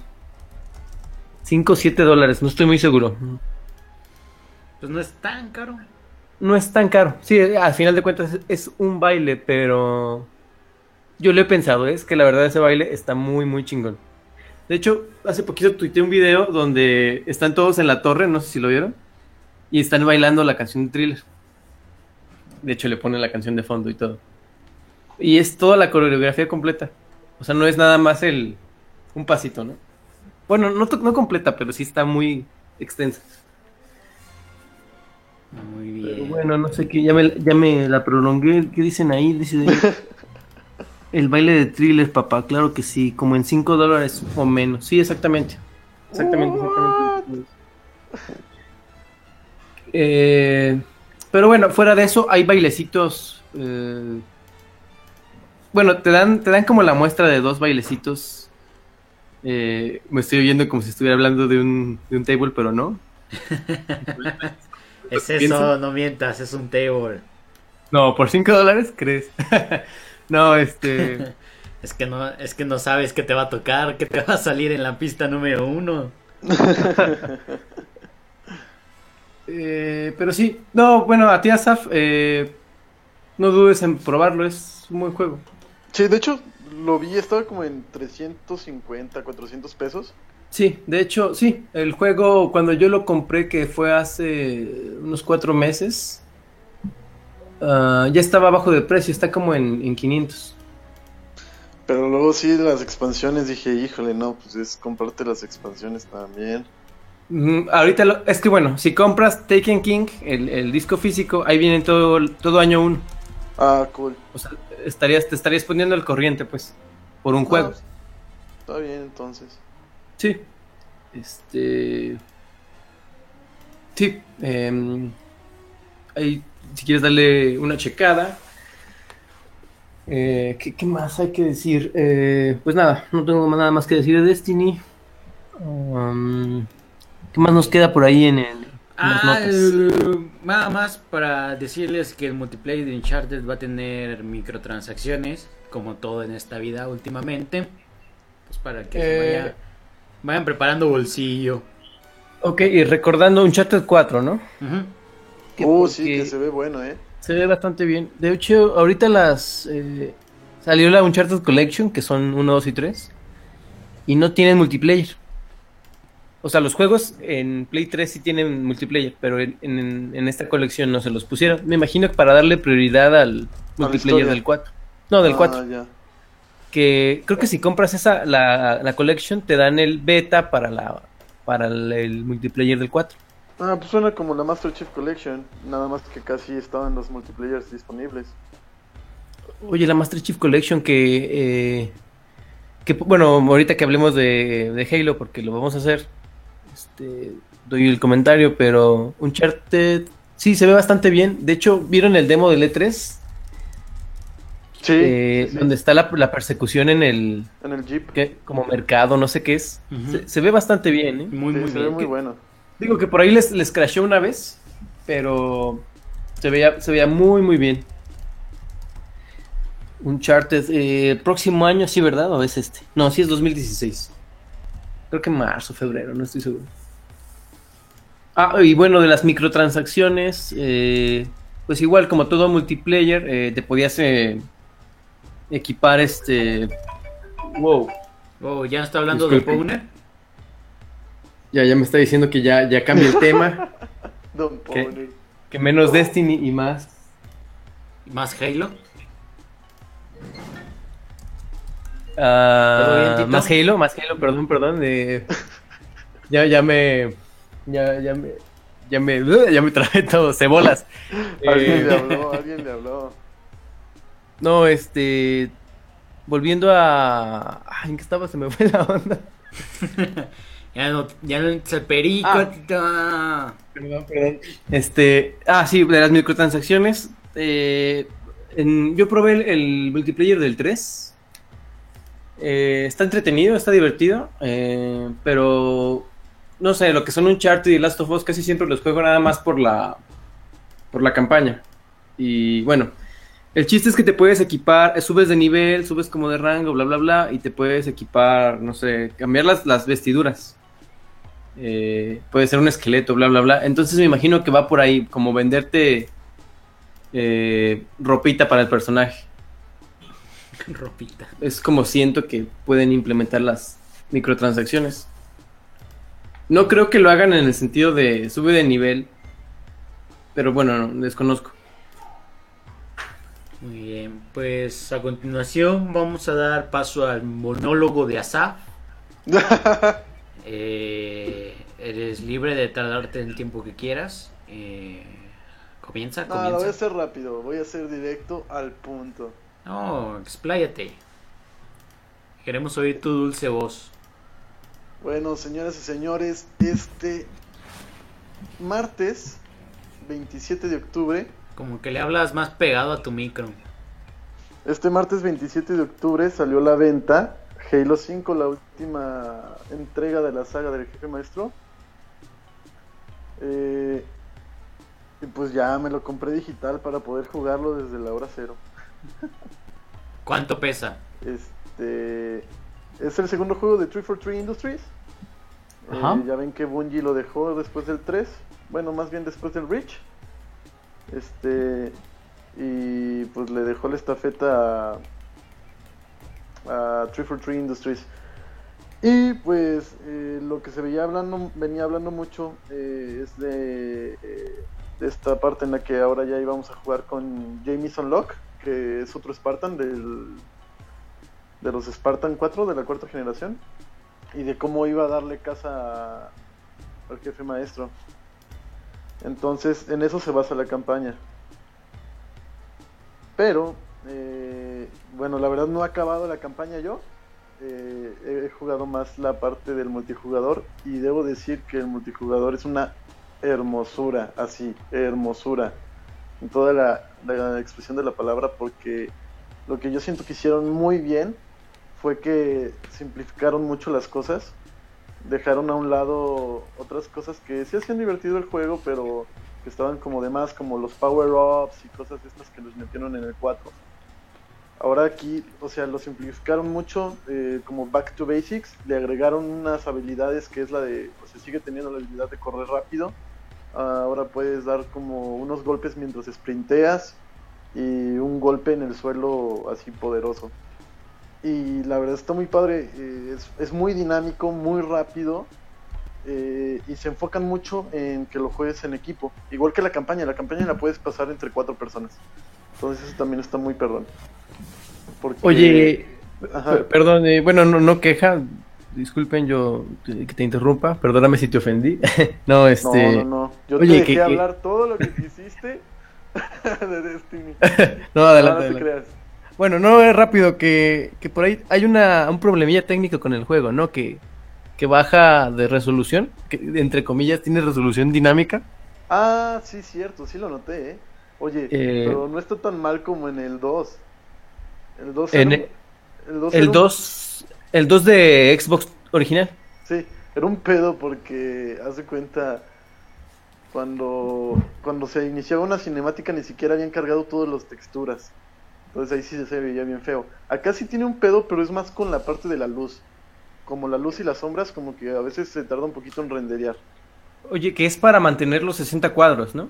5 o 7 dólares, no estoy muy seguro. Pues no es tan caro. No es tan caro. Sí, al final de cuentas es, es un baile, pero yo lo he pensado, es que la verdad ese baile está muy, muy chingón. De hecho, hace poquito tuiteé un video donde están todos en la torre, no sé si lo vieron, y están bailando la canción de Thriller. De hecho, le ponen la canción de fondo y todo. Y es toda la coreografía completa. O sea, no es nada más el un pasito, ¿no? Bueno, no, no completa, pero sí está muy extensa. Muy Pero bien. bueno, no sé qué, ya me, ya me la prolongué. ¿Qué dicen ahí? Dice el baile de thriller, papá, claro que sí, como en 5 dólares o menos. Sí, exactamente. Exactamente, exactamente. Eh, pero bueno, fuera de eso, hay bailecitos. eh, bueno, te dan, te dan como la muestra de dos bailecitos. Eh, me estoy oyendo como si estuviera hablando de un, de un table, pero no. Es eso, pienso- no mientas, es un table. No, por 5 dólares, ¿crees? no, este. Es que no, es que no sabes qué te va a tocar, qué te va a salir en la pista número uno. eh, pero sí, no, bueno, a ti, Asaf, eh, no dudes en probarlo, es un buen juego. Sí, de hecho, lo vi, estaba como en 350, 400 pesos. Sí, de hecho, sí, el juego, cuando yo lo compré, que fue hace unos cuatro meses, ah, ya estaba bajo de precio, está como en, en 500. Pero luego sí, las expansiones, dije, híjole, no, pues es comprarte las expansiones también. Mm, ahorita, lo- es que bueno, si compras Taken King, el, el disco físico, ahí viene todo, todo año uno. Ah, cool. O sea, estarías, te estarías poniendo al corriente, pues, por un juego. No, está bien, entonces. Sí. Este. Sí. em, ahí, si quieres darle una checada. Eh, ¿qué, qué más hay que decir? Eh, pues nada, no tengo nada más que decir de Destiny. Um, ¿Qué más nos queda por ahí en, el, en las Ah, notas? nada más para decirles que el multiplayer de Uncharted va a tener microtransacciones, como todo en esta vida últimamente. Pues para que se Eh. vaya- vayan preparando bolsillo. Ok, y recordando Uncharted 4, ¿no? Que Uh, sí, que se ve bueno, ¿eh? Se ve bastante bien. De hecho, ahorita las. eh, salió la Uncharted Collection, que son 1, 2 y 3. Y no tienen multiplayer. O sea, los juegos en Play 3 sí tienen multiplayer, pero en, en- en esta colección no se los pusieron. Me imagino que para darle prioridad al multiplayer del 4. No, del Ah, 4. ya. Que creo que si compras esa, la, la collection, te dan el beta para la para el, el multiplayer del 4. Ah, pues suena como la Master Chief Collection, nada más que casi estaban los multiplayers disponibles. Oye, la Master Chief Collection que, eh, que bueno, ahorita que hablemos de, de Halo, porque lo vamos a hacer, este, doy el comentario, pero Uncharted sí se ve bastante bien. De hecho, ¿vieron el demo del E3? Sí, Eh, sí, sí. Donde está la, la persecución en el, en el Jeep. ¿qué? como mercado, no sé qué es. Se, se ve bastante bien, ¿eh? Muy, Sí, muy se ve muy ¿Qué? bueno. Digo que por ahí les, les crashó una vez, pero se veía, se veía muy, muy bien. Uncharted, eh, el próximo año, sí, ¿verdad? ¿O es este? No, sí es 2016. Creo que marzo, febrero, no estoy seguro. Ah, y bueno, de las microtransacciones, eh, pues igual como todo multiplayer, eh, te podías eh, equipar este... Wow, Oh, ¿ya está hablando Disculpe. de Powner? Ya, ya me está diciendo que ya, ya cambia el tema, Don. Pony. que menos Destiny y más ¿Más Halo? Ah, más Halo, más Halo, perdón, perdón. eh, ya, ya me. Ya, ya me. Ya me, ya me trabé todo, cebolas. Alguien Eh, le habló, alguien le habló. no, este. Volviendo a. Ay, ¿En qué estaba? Se me fue la onda. Ya no, ya no es el perico. Ah. Perdón, perdón. Este, ah, sí, de las microtransacciones. eh, en- yo probé el, el multiplayer del 3. Eh, está entretenido, está divertido. eh, pero no sé, lo que son Uncharted y Last of Us casi siempre los juego nada más por la por la campaña. Y bueno, el chiste es que te puedes equipar, eh, subes de nivel, subes como de rango, bla bla bla, y te puedes equipar, no sé, cambiar las, las vestiduras. Eh, puede ser un esqueleto, bla, bla, bla. Entonces me imagino que va por ahí, como venderte eh, ropita para el personaje. Ropita. Es como siento que pueden implementar las microtransacciones. No creo que lo hagan en el sentido de sube de nivel, pero bueno, no, desconozco. Muy bien, pues a continuación vamos a dar paso al monólogo de Asaf. Eh, eres libre de tardarte el tiempo que quieras. Eh, comienza, No, lo voy a comienza. hacer rápido, voy a hacer directo al punto. No, expláyate. Queremos oír tu dulce voz. Bueno, señoras y señores, este martes 27 de octubre, Como que le hablas más pegado a tu micro. este martes 27 de octubre salió a la venta Halo 5, la última entrega de la saga del jefe maestro. Eh, y pues ya me lo compré digital para poder jugarlo desde la hora cero. ¿Cuánto pesa? Este es el segundo juego de 343 Industries. Eh, Ajá. ya ven que Bungie lo dejó después del 3. Bueno, más bien después del Reach. Este. Y pues le dejó la estafeta a, a 343 Industries. Y pues eh, lo que se veía hablando, venía hablando mucho eh, es de, eh, de esta parte en la que ahora ya íbamos a jugar con Jameson Locke, que es otro Spartan del, de los Spartan 4 de la cuarta generación y de cómo iba a darle casa al jefe maestro. Entonces, en eso se basa la campaña. Pero, bueno, la verdad no he acabado la campaña yo. Eh, he jugado más la parte del multijugador y debo decir que el multijugador es una hermosura, así, hermosura. En toda la, expresión de la palabra porque lo que yo siento que hicieron muy bien fue que simplificaron mucho las cosas. Dejaron a un lado otras cosas que sí hacían divertido el juego, pero que estaban como de más, como los power-ups y cosas estas que los metieron en el 4. Ahora aquí, o sea, lo simplificaron mucho, eh, como back to basics, le agregaron unas habilidades que es la de, o sea, sigue teniendo la habilidad de correr rápido. Ahora puedes dar como unos golpes mientras sprinteas y un golpe en el suelo así poderoso. Y la verdad está muy padre, eh, es, muy dinámico, muy rápido eh, y se enfocan mucho en que lo juegues en equipo. Igual que la campaña, la campaña la puedes pasar entre cuatro personas. Entonces eso también está muy perdón. Porque, Oye, Ajá. perdón, eh, bueno, no, no queja. Disculpen yo que te interrumpa, perdóname si te ofendí. no, este. No, no, no. Yo Oye, te dejé que- que- hablar todo lo que quisiste de Destiny. No, adelante. no te creas. Bueno, no es rápido que, que por ahí hay una, un problemilla técnico con el juego, ¿no? Que, que baja de resolución, que entre comillas tiene resolución dinámica. Ah, sí, cierto, sí lo noté, ¿eh? Oye, Eh, pero no está tan mal como en el 2. El 2 En era, e- un- el 2 El era un- 2, el 2 de Xbox original. Sí, era un pedo porque, haz de cuenta, cuando, cuando se iniciaba una cinemática ni siquiera habían cargado todas las texturas. Entonces ahí sí se veía bien feo. Acá sí tiene un pedo, pero es más con la parte de la luz. Como la luz y las sombras, como que a veces se tarda un poquito en renderear. Oye, que es para mantener los 60 cuadros, ¿no?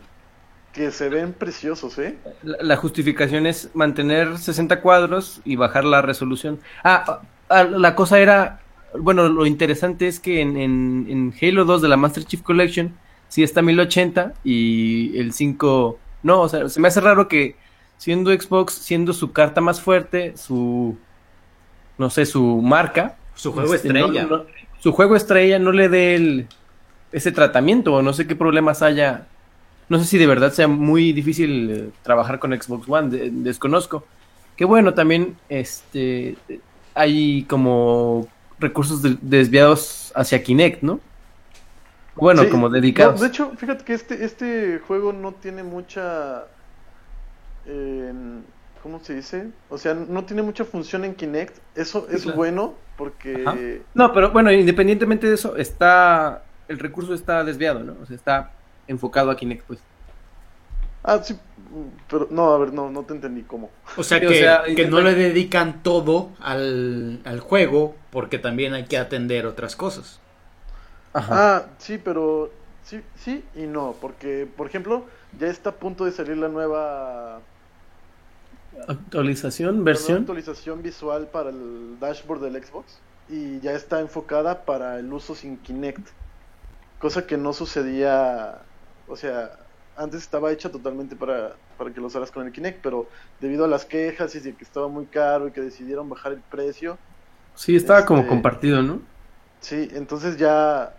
Que se ven preciosos, ¿eh? La, la justificación es mantener 60 cuadros y bajar la resolución. Ah, ah, la cosa era, bueno, lo interesante es que en, en- en Halo 2 de la Master Chief Collection sí está 1080 y el 5 no, o sea, se me hace raro que siendo Xbox, siendo su carta más fuerte, su, no sé, su marca, Su juego este, no- estrella. no- su juego estrella no le dé el, ese tratamiento o no sé qué problemas haya. No sé si de verdad sea muy difícil eh, trabajar con Xbox One, de- desconozco. Que bueno, también este hay como recursos de- desviados hacia Kinect, ¿no? Bueno, Sí, como no, dedicados. de hecho, fíjate que este, este juego no tiene mucha. eh, ¿Cómo se dice? O sea, no tiene mucha función en Kinect. Eso es claro. bueno porque. Ajá. No, pero bueno, independientemente de eso, está. El recurso está desviado, ¿no? O sea, está enfocado a Kinect, pues. Ah, sí. Pero no, a ver, no, no te entendí cómo. O sea Sí, o que, sea, que no intenta- le dedican todo al, al juego porque también hay que atender otras cosas. Ajá. Ah, sí, pero. Sí, sí y no. Porque, por ejemplo, ya está a punto de salir la nueva. Actualización, la nueva versión. actualización visual para el dashboard del Xbox. Y ya está enfocada para el uso sin Kinect. Cosa que no sucedía. O sea, antes estaba hecha totalmente para, para que lo usaras con el Kinect, pero debido a las quejas y de que estaba muy caro y que decidieron bajar el precio, Sí, estaba como este- compartido, ¿no? sí, entonces ya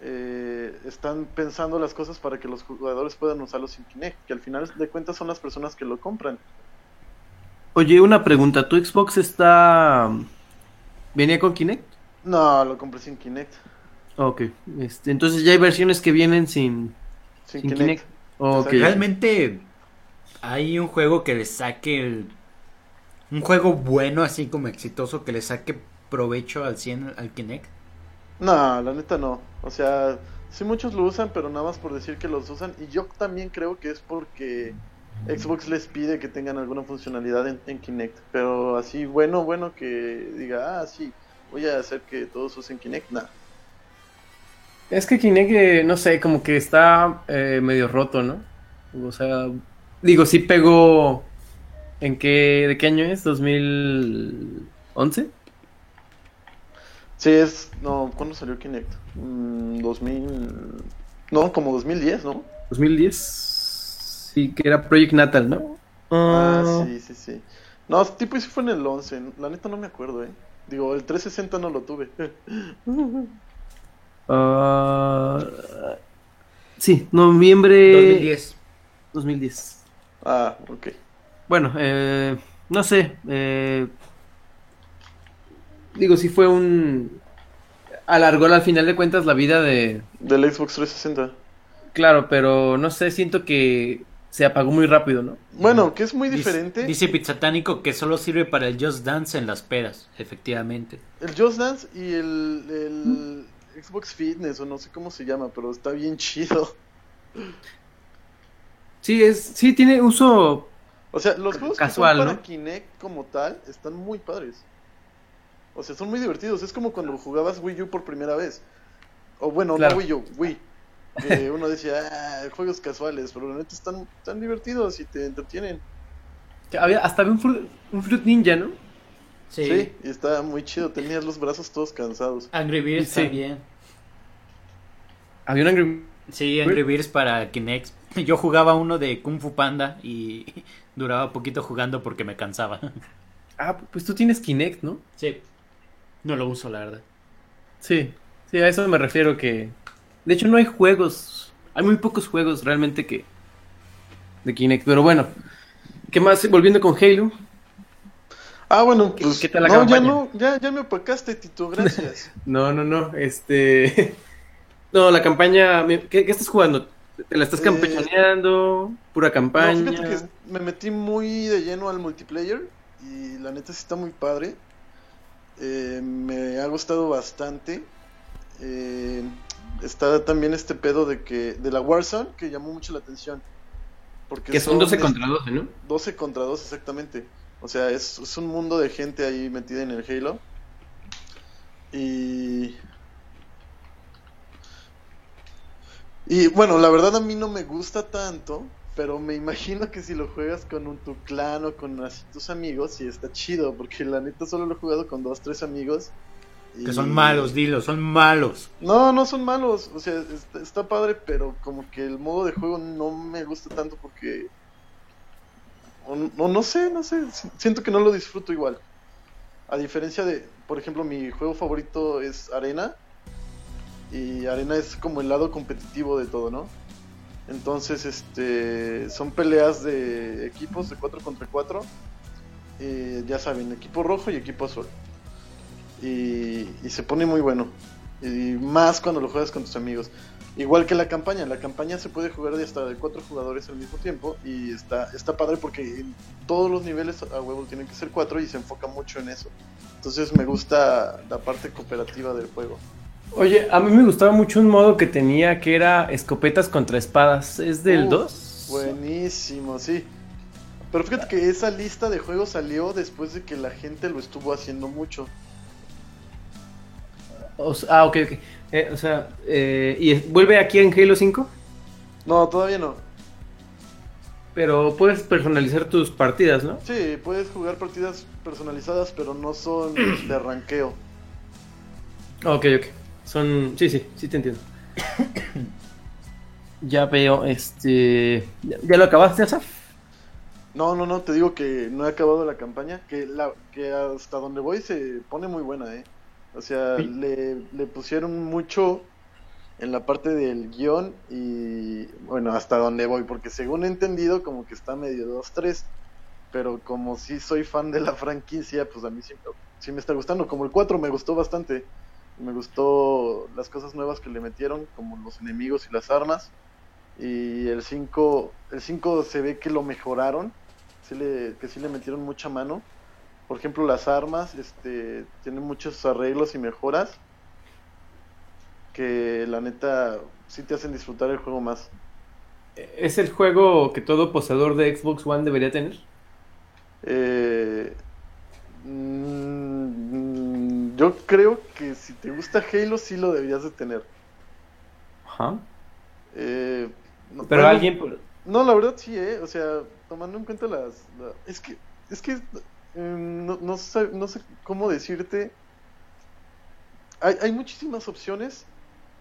eh, están pensando las cosas para que los jugadores puedan usarlo sin Kinect, que al final de cuentas son las personas que lo compran. Oye, una pregunta. ¿Tu Xbox está. ¿Venía con Kinect? No, lo compré sin Kinect. Ok. Este, entonces ya hay versiones que vienen sin, Sin, sin Kinect. Kinect. Realmente hay un juego que le saque el- un juego bueno así como exitoso que le saque provecho al 100 al Kinect. No, la neta no. O sea, sí muchos lo usan, pero nada más por decir que los usan. Y yo también creo que es porque Xbox les pide que tengan alguna funcionalidad en, en Kinect. Pero así, bueno, bueno que diga, ah, sí, voy a hacer que todos usen Kinect. Nah. Es que Kinect, eh, no sé, como que está eh, medio roto, ¿no? O sea, digo, sí pegó. ¿En qué, de qué año es? ¿2011? Sí, es. No, ¿cuándo salió Kinect? Mm, 2000. No, como 2010, ¿no? ¿2010? Sí, que era Project Natal, ¿no? Ah, sí, sí, sí. No, tipo, sí fue en el 11. La neta no me acuerdo, ¿eh? Digo, el 360 no lo tuve. Ah, sí, noviembre 2010. 2010. ah, ok. Bueno, eh, no sé. eh, digo, sí fue un... Alargó al final de cuentas la vida de... Del Xbox 360. Claro, pero no sé, siento que se apagó muy rápido, ¿no? Bueno, que es muy Dice- diferente. Dice Pizzatánico que solo sirve para el Just Dance en las pedas, efectivamente. El Just Dance y el, el Xbox Fitness, o no sé cómo se llama, pero está bien chido. Sí, es, sí tiene uso... O sea, los juegos Casual, que son para ¿no? Kinect como tal están muy padres. O sea, son muy divertidos. Es como cuando jugabas Wii U por primera vez. O bueno, Claro. no Wii U, Wii. Que uno decía, ah, juegos casuales, pero la neta están tan divertidos y te entretienen. había, hasta había un, un Fruit Ninja, ¿no? Sí. Sí, y está muy chido. Tenías los brazos todos cansados. Angry Birds Sí. también. Había un Angry... Sí, Angry Birds para Kinect. Yo jugaba uno de Kung Fu Panda y duraba poquito jugando porque me cansaba. Ah, pues tú tienes Kinect, ¿no? Sí. No lo uso, la verdad. Sí, sí, a eso me refiero que... De hecho, no hay juegos, hay muy pocos juegos realmente que... De Kinect, pero bueno. ¿Qué más? Volviendo con Halo. Ah, bueno, ¿Qué- pues. qué tal la no, ya campaña? no, ya, ya me opacaste, Tito, gracias. No, no, no, este... No, la campaña... ¿Qué, qué estás jugando? ¿Te la estás Eh, campechaneando? ¿Pura No, campaña? fíjate que me metí muy de lleno al multiplayer y la neta sí está muy padre. Eh, me ha gustado bastante. Eh, está también este pedo de que de la Warzone que llamó mucho la atención. Porque Que son 12 es- contra 12, ¿no? 12 contra 2 exactamente. O sea, es, es un mundo de gente ahí metida en el Halo. Y... Y bueno, la verdad a mí no me gusta tanto, pero me imagino que si lo juegas con un, tu clan o con así tus amigos, sí está chido, porque la neta solo lo he jugado con dos, tres amigos. Que son malos, dilo, son malos. No, no son malos, o sea, está, está padre, pero como que el modo de juego no me gusta tanto porque... O, o no sé, no sé, si- siento que no lo disfruto igual. A diferencia de, por ejemplo, mi juego favorito es Arena. Y Arena es como el lado competitivo de todo, ¿no? Entonces, este, son peleas de equipos de 4 contra 4. Eh, ya saben, equipo rojo y equipo azul. y, y se pone muy bueno. Y más cuando lo juegas con tus amigos. Igual que la campaña, la campaña se puede jugar de hasta de cuatro jugadores al mismo tiempo y está, está padre porque en todos los niveles a huevo tienen que ser cuatro y se enfoca mucho en eso. Entonces me gusta la parte cooperativa del juego. Oye, a mí me gustaba mucho un modo que tenía que era escopetas contra espadas. ¿Es del Uf, 2? Buenísimo, sí. Pero fíjate que esa lista de juegos salió después de que la gente lo estuvo haciendo mucho. O ah, ok, ok. Eh, o sea, eh, ¿y es- vuelve aquí en Halo 5? No, todavía no. Pero puedes personalizar tus partidas, ¿no? Sí, puedes jugar partidas personalizadas, pero no son de ranqueo. Ok, ok. Son. Sí, sí, sí te entiendo. ya veo, este. ¿Ya, ya lo acabaste, Asaf? No, no, no, te digo que no he acabado la campaña, que la que hasta donde voy se pone muy buena, ¿eh? O sea, Sí. le, le pusieron mucho en la parte del guion y bueno, hasta donde voy, porque según he entendido como que está medio 2-3, pero como sí soy fan de la franquicia, pues a mí sí, sí me está gustando, como el 4 me gustó bastante, me gustó las cosas nuevas que le metieron, como los enemigos y las armas, y el 5, el 5 se ve que lo mejoraron, sí le, que sí le metieron mucha mano. Por ejemplo, las armas este, tienen muchos arreglos y mejoras que la neta sí te hacen disfrutar el juego más. ¿Es el juego que todo poseedor de Xbox One debería tener? Eh, mm, yo creo que si te gusta Halo sí lo deberías de tener. Ajá. Eh, no- Pero bueno, alguien. No, la verdad sí, ¿eh? O sea, tomando en cuenta las... la- Es que, es que no, no, sé, no sé cómo decirte. Hay, hay muchísimas opciones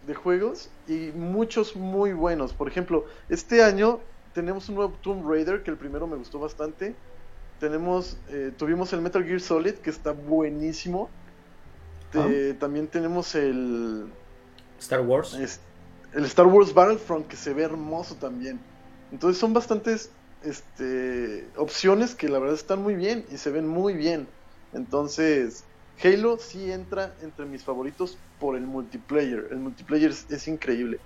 de juegos y muchos muy buenos. Por ejemplo, este año tenemos un nuevo Tomb Raider, que el primero me gustó bastante. Tenemos, eh, tuvimos el Metal Gear Solid, que está buenísimo. Te- También tenemos el, Star Wars. es- el Star Wars Battlefront que se ve hermoso también. Entonces son bastantes este, opciones que la verdad están muy bien y se ven muy bien. Entonces Halo sí entra entre mis favoritos por el multiplayer. El multiplayer es, es increíble.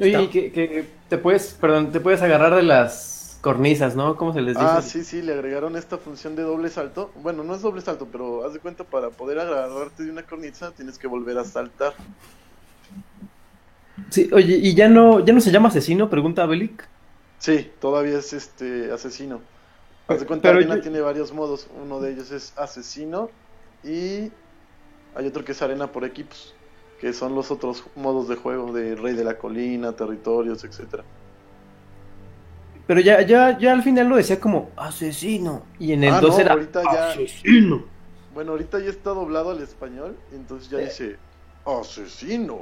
Oye, que, que te puedes, perdón, te puedes agarrar de las cornisas, ¿no? ¿Cómo se les dice? Ah, sí, sí, le agregaron esta función de doble salto. Bueno, no es doble salto, pero haz de cuenta para poder agarrarte de una cornisa tienes que volver a saltar. Sí, oye, ¿y ya no, ya no se llama asesino? Pregunta Belic. Sí, todavía es este asesino. Haz de cuenta, Pero Arena yo- tiene varios modos. Uno de ellos es asesino y hay otro que es arena por equipos, que son los otros modos de juego de Rey de la Colina, territorios, etcétera. Pero ya, ya, ya al final lo decía como asesino. Y en el Ah, 2 no, era ahorita ya- asesino. Bueno, ahorita ya está doblado al español, entonces ya Eh. dice asesino.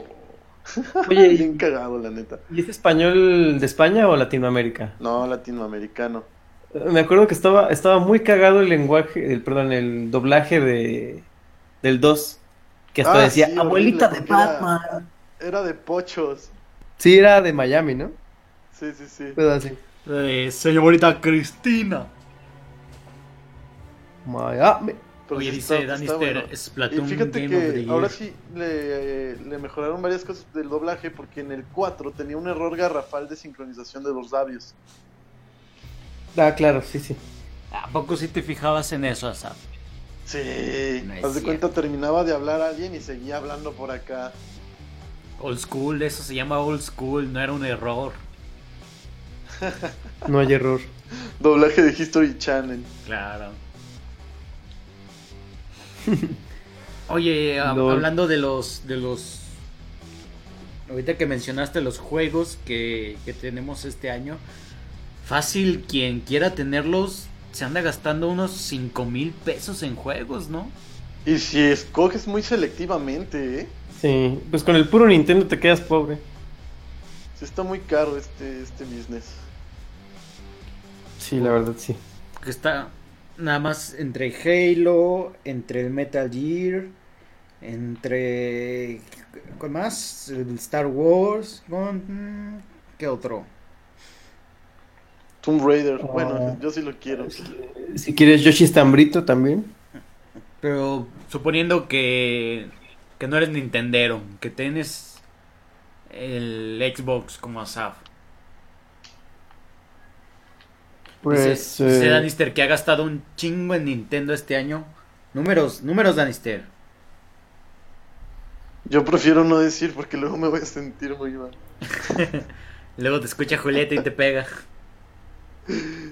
Oye, Bien ¿y, cagado, la neta. ¿y es español de España o Latinoamérica? No, latinoamericano. Me acuerdo que estaba, estaba muy cagado el lenguaje, el, perdón, el doblaje de, del 2. Que hasta Ah, decía, sí, abuelita horrible, de era- Batman. Era de pochos. Sí, era de Miami, ¿no? Sí, sí, sí. Pero así. Eh, señorita Cristina. Miami. Pero Oye, dice está- está Danister, bueno. Y fíjate Game of the que Year. ahora sí le, le mejoraron varias cosas del doblaje porque en el 4 tenía un error garrafal de sincronización de los labios. Ah, claro, sí, sí. ¿A poco sí te fijabas en eso, Asaf? Sí. No Haz de cuenta, terminaba de hablar a alguien y seguía hablando por acá. Old school, eso se llama old school, no era un error. No hay error. Doblaje de History Channel. Claro. Oye, Lol. hablando de los, de los, ahorita que mencionaste los juegos que, que tenemos este año, fácil quien quiera tenerlos se anda gastando unos 5 mil pesos en juegos, ¿no? Y si escoges muy selectivamente, ¿eh? Sí, pues con el puro Nintendo te quedas pobre. Sí está muy caro este, este business. Sí, la verdad, sí. Que está nada más entre Halo, entre el Metal Gear, entre ¿cuál más? El Star Wars, con ¿qué otro? Tomb Raider. Ah. Bueno, yo sí lo quiero. Si quieres Yoshi Stambrito también. Pero suponiendo que, que no eres Nintendero, que tienes el Xbox como Asaf. Pues. dice, dice eh, Danister que ha gastado un chingo en Nintendo este año. Números, números Danister. Yo prefiero no decir porque luego me voy a sentir muy mal. Luego te escucha Julieta y te pega.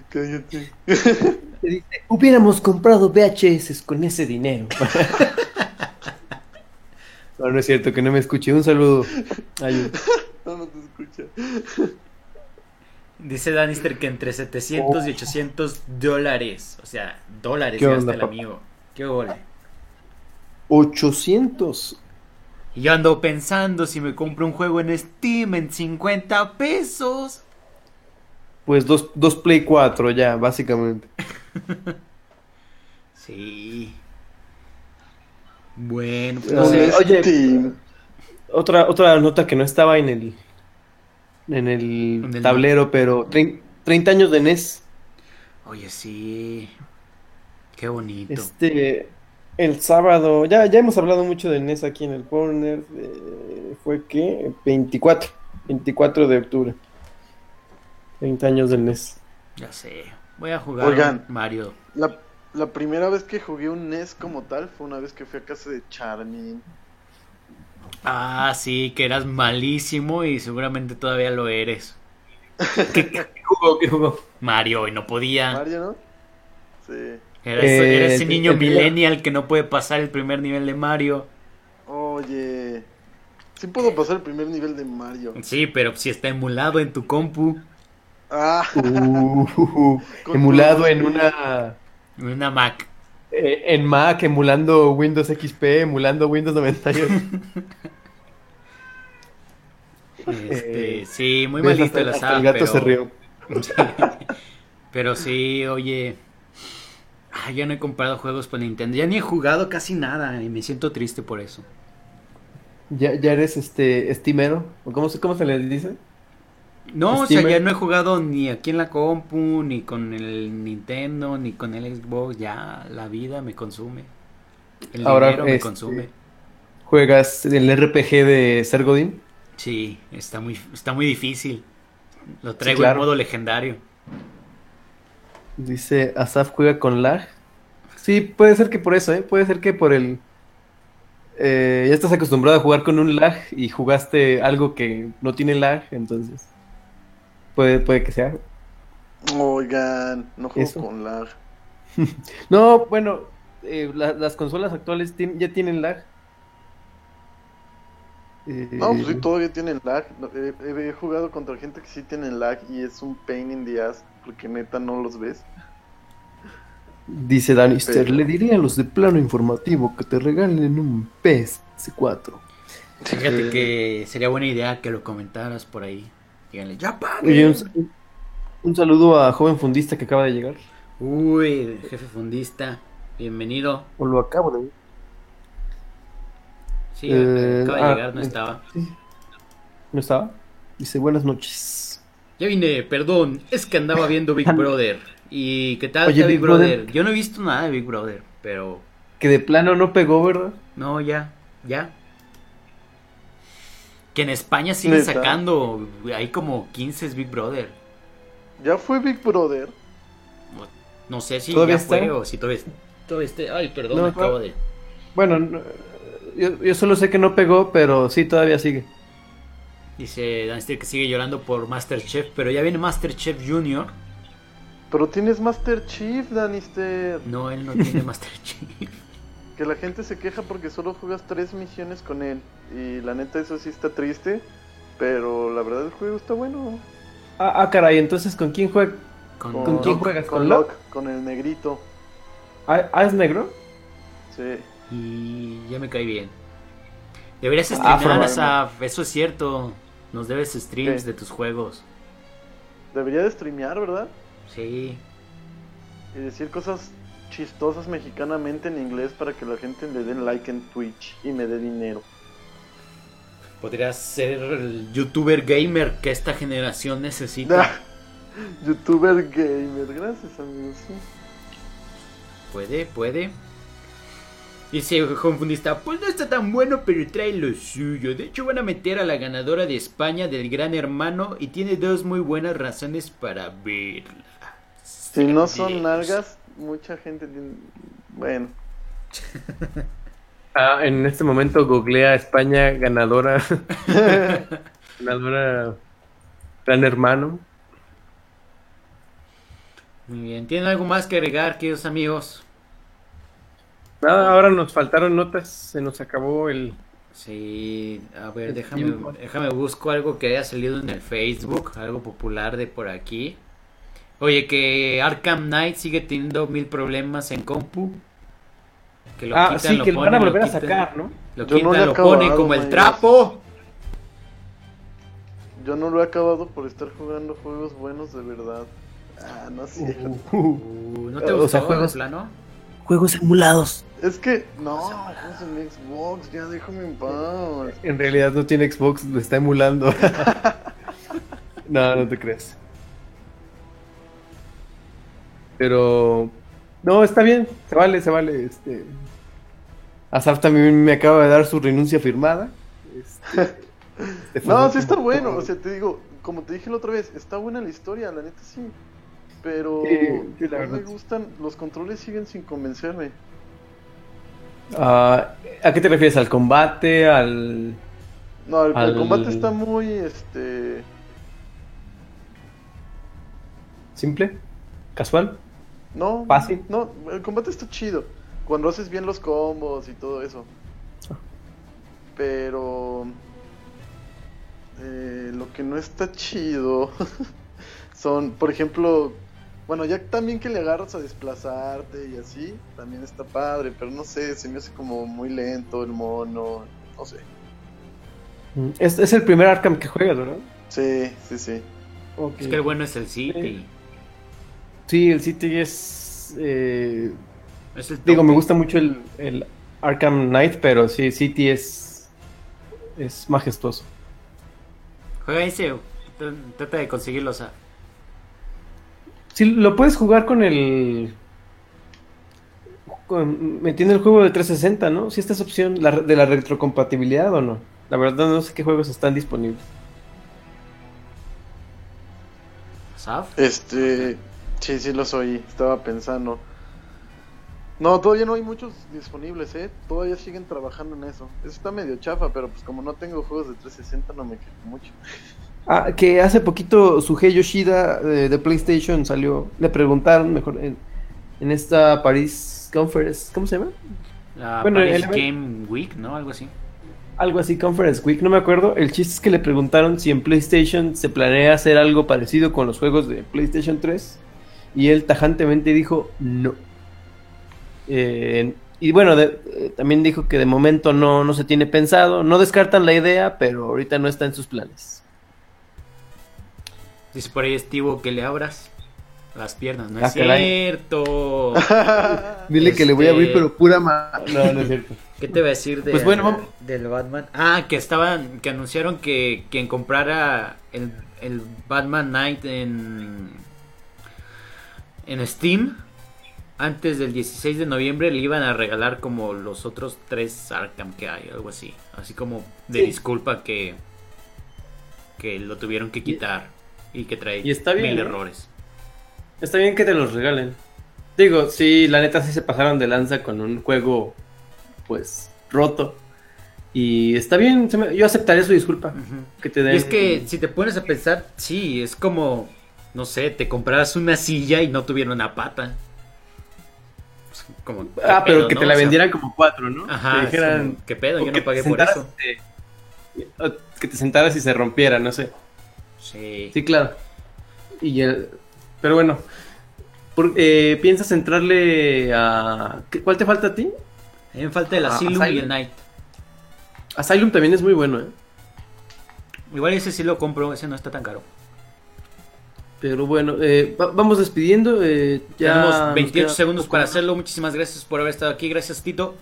Cállate. te dice, hubiéramos comprado VHS con ese dinero. no, no es cierto, que no me escuche. Un saludo. Ay, No, no te escucha. Dice Danister que entre 700 y 800 dólares. O sea, dólares ¿Qué gasta onda, el papá? amigo. Qué ole. 800. Y yo ando pensando si me compro un juego en Steam en 50 pesos. Pues dos, dos Play 4 ya, básicamente. Sí. Bueno, pues no Oye, sé. oye. Steam. Otra, otra nota que no estaba en el en el, tablero, pero trein- 30 años de NES. Oye, sí. Qué bonito. Este, el sábado, ya, ya hemos hablado mucho de NES aquí en el corner. eh, fue que 24, 24 de octubre. 30 años del NES. Ya sé. Voy a jugar Oigan. Mario. La, la primera vez que jugué un NES como tal fue una vez que fui a casa de Charmin. Ah, sí, que eras malísimo y seguramente todavía lo eres. ¿Qué jugó? ¿Qué jugó? Mario, y no podía. Mario, ¿no? Sí. Eres, Eh, eres ese el- niño millennial que no puede pasar el primer nivel de Mario. Oye. Sí puedo pasar el primer nivel de Mario. Sí, pero si está emulado en tu compu, Ah, Uh, emulado en una en una Mac. Eh, en Mac, emulando Windows XP, emulando Windows 98. Este, Eh, sí, muy malito hasta- asado. el gato pero... se rió. Sí. Pero sí, oye. Ay, ya no he comprado juegos por Nintendo. Ya ni he jugado casi nada y me siento triste por eso. ¿Ya, ya eres este estimero? ¿O cómo, se- cómo se le dice? No, o sea, ya no he jugado ni aquí en la compu, ni con el Nintendo, ni con el Xbox. Ya la vida me consume. El Ahora, dinero me este, consume. ¿Juegas el RPG de Ser Godin? Sí, está muy, está muy difícil. Lo traigo claro. en modo legendario. Dice, Asaf juega con lag. Sí, puede ser que por eso, ¿eh? Puede ser que por el... eh, ya estás acostumbrado a jugar con un lag y jugaste algo que no tiene lag, entonces... Puede, puede que sea. oigan, no juego Eso. con lag. No, bueno, eh, la- las consolas actuales ya tienen lag. Eh, No, pues sí, todavía tienen lag. No, He, he- he jugado contra gente que sí tiene lag y es un pain in the ass porque neta no los ves. Dice Danister, Pero- le diría a los de plano informativo que te regalen un PS4. Fíjate que sería buena idea que lo comentaras por ahí. Díganle, ya pague. Un, un saludo a joven fundista que acaba de llegar. Uy, jefe fundista, bienvenido. O lo acabo de ver. Sí, Eh, acaba de ah, llegar, no eh. estaba. ¿No estaba? Dice, buenas noches. Ya vine, perdón, es que andaba viendo Big Brother. ¿Y qué tal Oye, Big Big Brother. Brother? Yo no he visto nada de Big Brother, pero Que de plano no pegó, ¿verdad? no, ya, ya. Que en España siguen ¿Neta? sacando, hay como 15 Big Brother. Ya fue Big Brother. No sé si ¿Todavía ya fue está? o si todavía, todavía está. Ay, perdón, No, me acabo de... Bueno, no- yo, yo solo sé que no pegó, pero sí, todavía sigue. Dice Danster que sigue llorando por Masterchef, pero ya viene Masterchef Junior. Pero tienes Master Chief, Danister. No, él no tiene Masterchef. Que la gente se queja porque solo juegas tres misiones con él. Y la neta, eso sí está triste. Pero la verdad, el juego está bueno. Ah, ah, caray, entonces ¿con quién juega? Con, ¿Con quién juegas? Con ¿Con Locke, con el negrito. ¿Ah, ah, es negro? Sí. Y ya me cae bien. Deberías streamar, man. Asaf, eso es cierto. Nos debes streams ¿Qué? de tus juegos. Debería de streamear, ¿verdad? Sí. Y decir cosas chistosas mexicanamente en inglés para que la gente le den like en Twitch y me dé dinero. Podrías ser el youtuber gamer que esta generación necesita. Youtuber gamer, gracias amigos. sí. Puede, puede. Dice Joven Fundista, pues no está tan bueno, pero trae lo suyo. De hecho, van a meter a la ganadora de España del Gran Hermano y tiene dos muy buenas razones para verla. Si no son nalgas, mucha gente tiene... Bueno, Ah, en este momento googlea España ganadora. ganadora Gran Hermano. Muy bien, ¿tienen algo más que agregar, queridos amigos? Nada, ahora nos faltaron notas, se nos acabó el... Sí, a ver, déjame, déjame busco algo que haya salido en el Facebook, algo popular de por aquí. Oye, que Arkham Knight sigue teniendo mil problemas en compu. Que lo Ah, quitan, sí, lo que lo van ponen, a lo volver a quitan, sacar, ¿no? Lo Yo no quitan, he lo ponen como el trapo. yo no lo he acabado por estar jugando juegos buenos de verdad. Ah, no sé. Uh, ¿No te O gustó sea, de juegos- plano? Juegos emulados. Es que, no, es en Xbox, ya déjame en paz. En realidad no tiene Xbox, lo está emulando. no, no te crees. Pero... No, está bien, se vale, se vale. Este... Asaf también me acaba de dar su renuncia firmada. Este, de No, sí está bueno, o sea, te digo, como te dije la otra vez, está buena la historia, la neta sí. Pero Sí, sí, la no me gustan, los controles siguen sin convencerme. Ah, ¿A qué te refieres? ¿Al combate? ¿Al...? No, el, el combate está muy, este... ¿Simple? ¿Casual? No, Fácil. No, el combate está chido. Cuando haces bien los combos y todo eso. Pero... eh, lo que no está chido son, por ejemplo... Bueno, ya también que le agarras a desplazarte y así, también está padre, pero no sé, se me hace como muy lento el mono, no sé. Mm, Es, es el primer Arkham que juegas, ¿verdad? Sí, sí, sí. Es que el bueno es el City. Sí, el City es... eh, Es el Digo, me gusta mucho el, el Arkham Knight, pero sí, City es... Es majestuoso. Juega ese, tr- trata de conseguirlo, o sea. Sí, lo puedes jugar con el... Con, metiendo el juego de 360, ¿no? Si esta es opción la, de la retrocompatibilidad o no. La verdad no sé qué juegos están disponibles. ¿Saf? Este, sí, sí los oí, estaba pensando. No, todavía no hay muchos disponibles, ¿eh? Todavía siguen trabajando en eso. Eso está medio chafa, pero pues como no tengo juegos de 360 no me quejo mucho. Ah, que hace poquito Suhei Yoshida eh, de PlayStation salió. Le preguntaron mejor en, en esta Paris Conference. ¿Cómo se llama? La Bueno, Paris el- Game Week, ¿no? Algo así. Algo así, Conference Week, no me acuerdo. El chiste es que le preguntaron si en PlayStation se planea hacer algo parecido con los juegos de PlayStation 3. Y él tajantemente dijo no. Eh, y bueno, de- eh, también dijo que de momento no, no se tiene pensado. No descartan la idea, pero ahorita no está en sus planes. Dice por ahí Estivo que le abras las piernas. No Ah, es caray. cierto. Dile que le voy a abrir, pero pura ma... No, no es cierto. ¿Qué te va a decir de, Pues bueno, del Batman? Ah, que estaban, que anunciaron que quien comprara el, el Batman Knight en, en Steam antes del 16 de noviembre le iban a regalar como los otros tres Arkham que hay, algo así. Así como de Sí. disculpa que, que lo tuvieron que quitar y que trae y está bien, mil ¿no? errores. Está bien que te los regalen. Digo, sí, la neta sí se pasaron de lanza con un juego, pues, roto. Y está bien, yo aceptaría su disculpa. Ujú. Que te den... Y es que si te pones a pensar, sí, es como, no sé, te compras una silla y no tuviera una pata. Pues, Como, ¿qué Ah, pero pedo, que no? te la O sea, vendieran como cuatro, ¿no? Ajá, Que dijeran... como, ¿qué pedo? Yo no pagué por eso. te- o que te sentaras y se rompiera, no sé. Sí. Sí, claro. Y el- Pero bueno. por- eh, ¿Piensas entrarle a... ¿qué- ¿Cuál te falta a ti? Me falta el Asylum y el Night. Asylum también es muy bueno, ¿eh? Igual ese sí lo compro, ese no está tan caro. Pero bueno, eh, va- vamos despidiendo. eh, ya Tenemos nos 28 queda segundos poco para hacerlo. Muchísimas gracias por haber estado aquí. Gracias, Tito.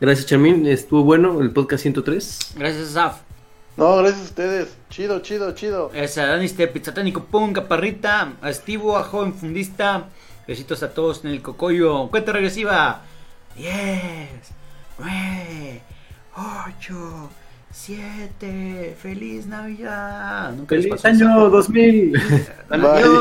Gracias, Charmin. Estuvo bueno el podcast 103. Gracias, Zaf. No, gracias a ustedes. Chido, chido, chido. Gracias a Dani Step, Pizzatánico Pum, Caparrita, a Estivo, a Joven Fundista. Besitos a todos en el cocoyo. Cuenta regresiva. 10, 9, 8, 7. ¡Feliz Navidad! Nunca les ¡Feliz pasó eso. año 2000! Bye.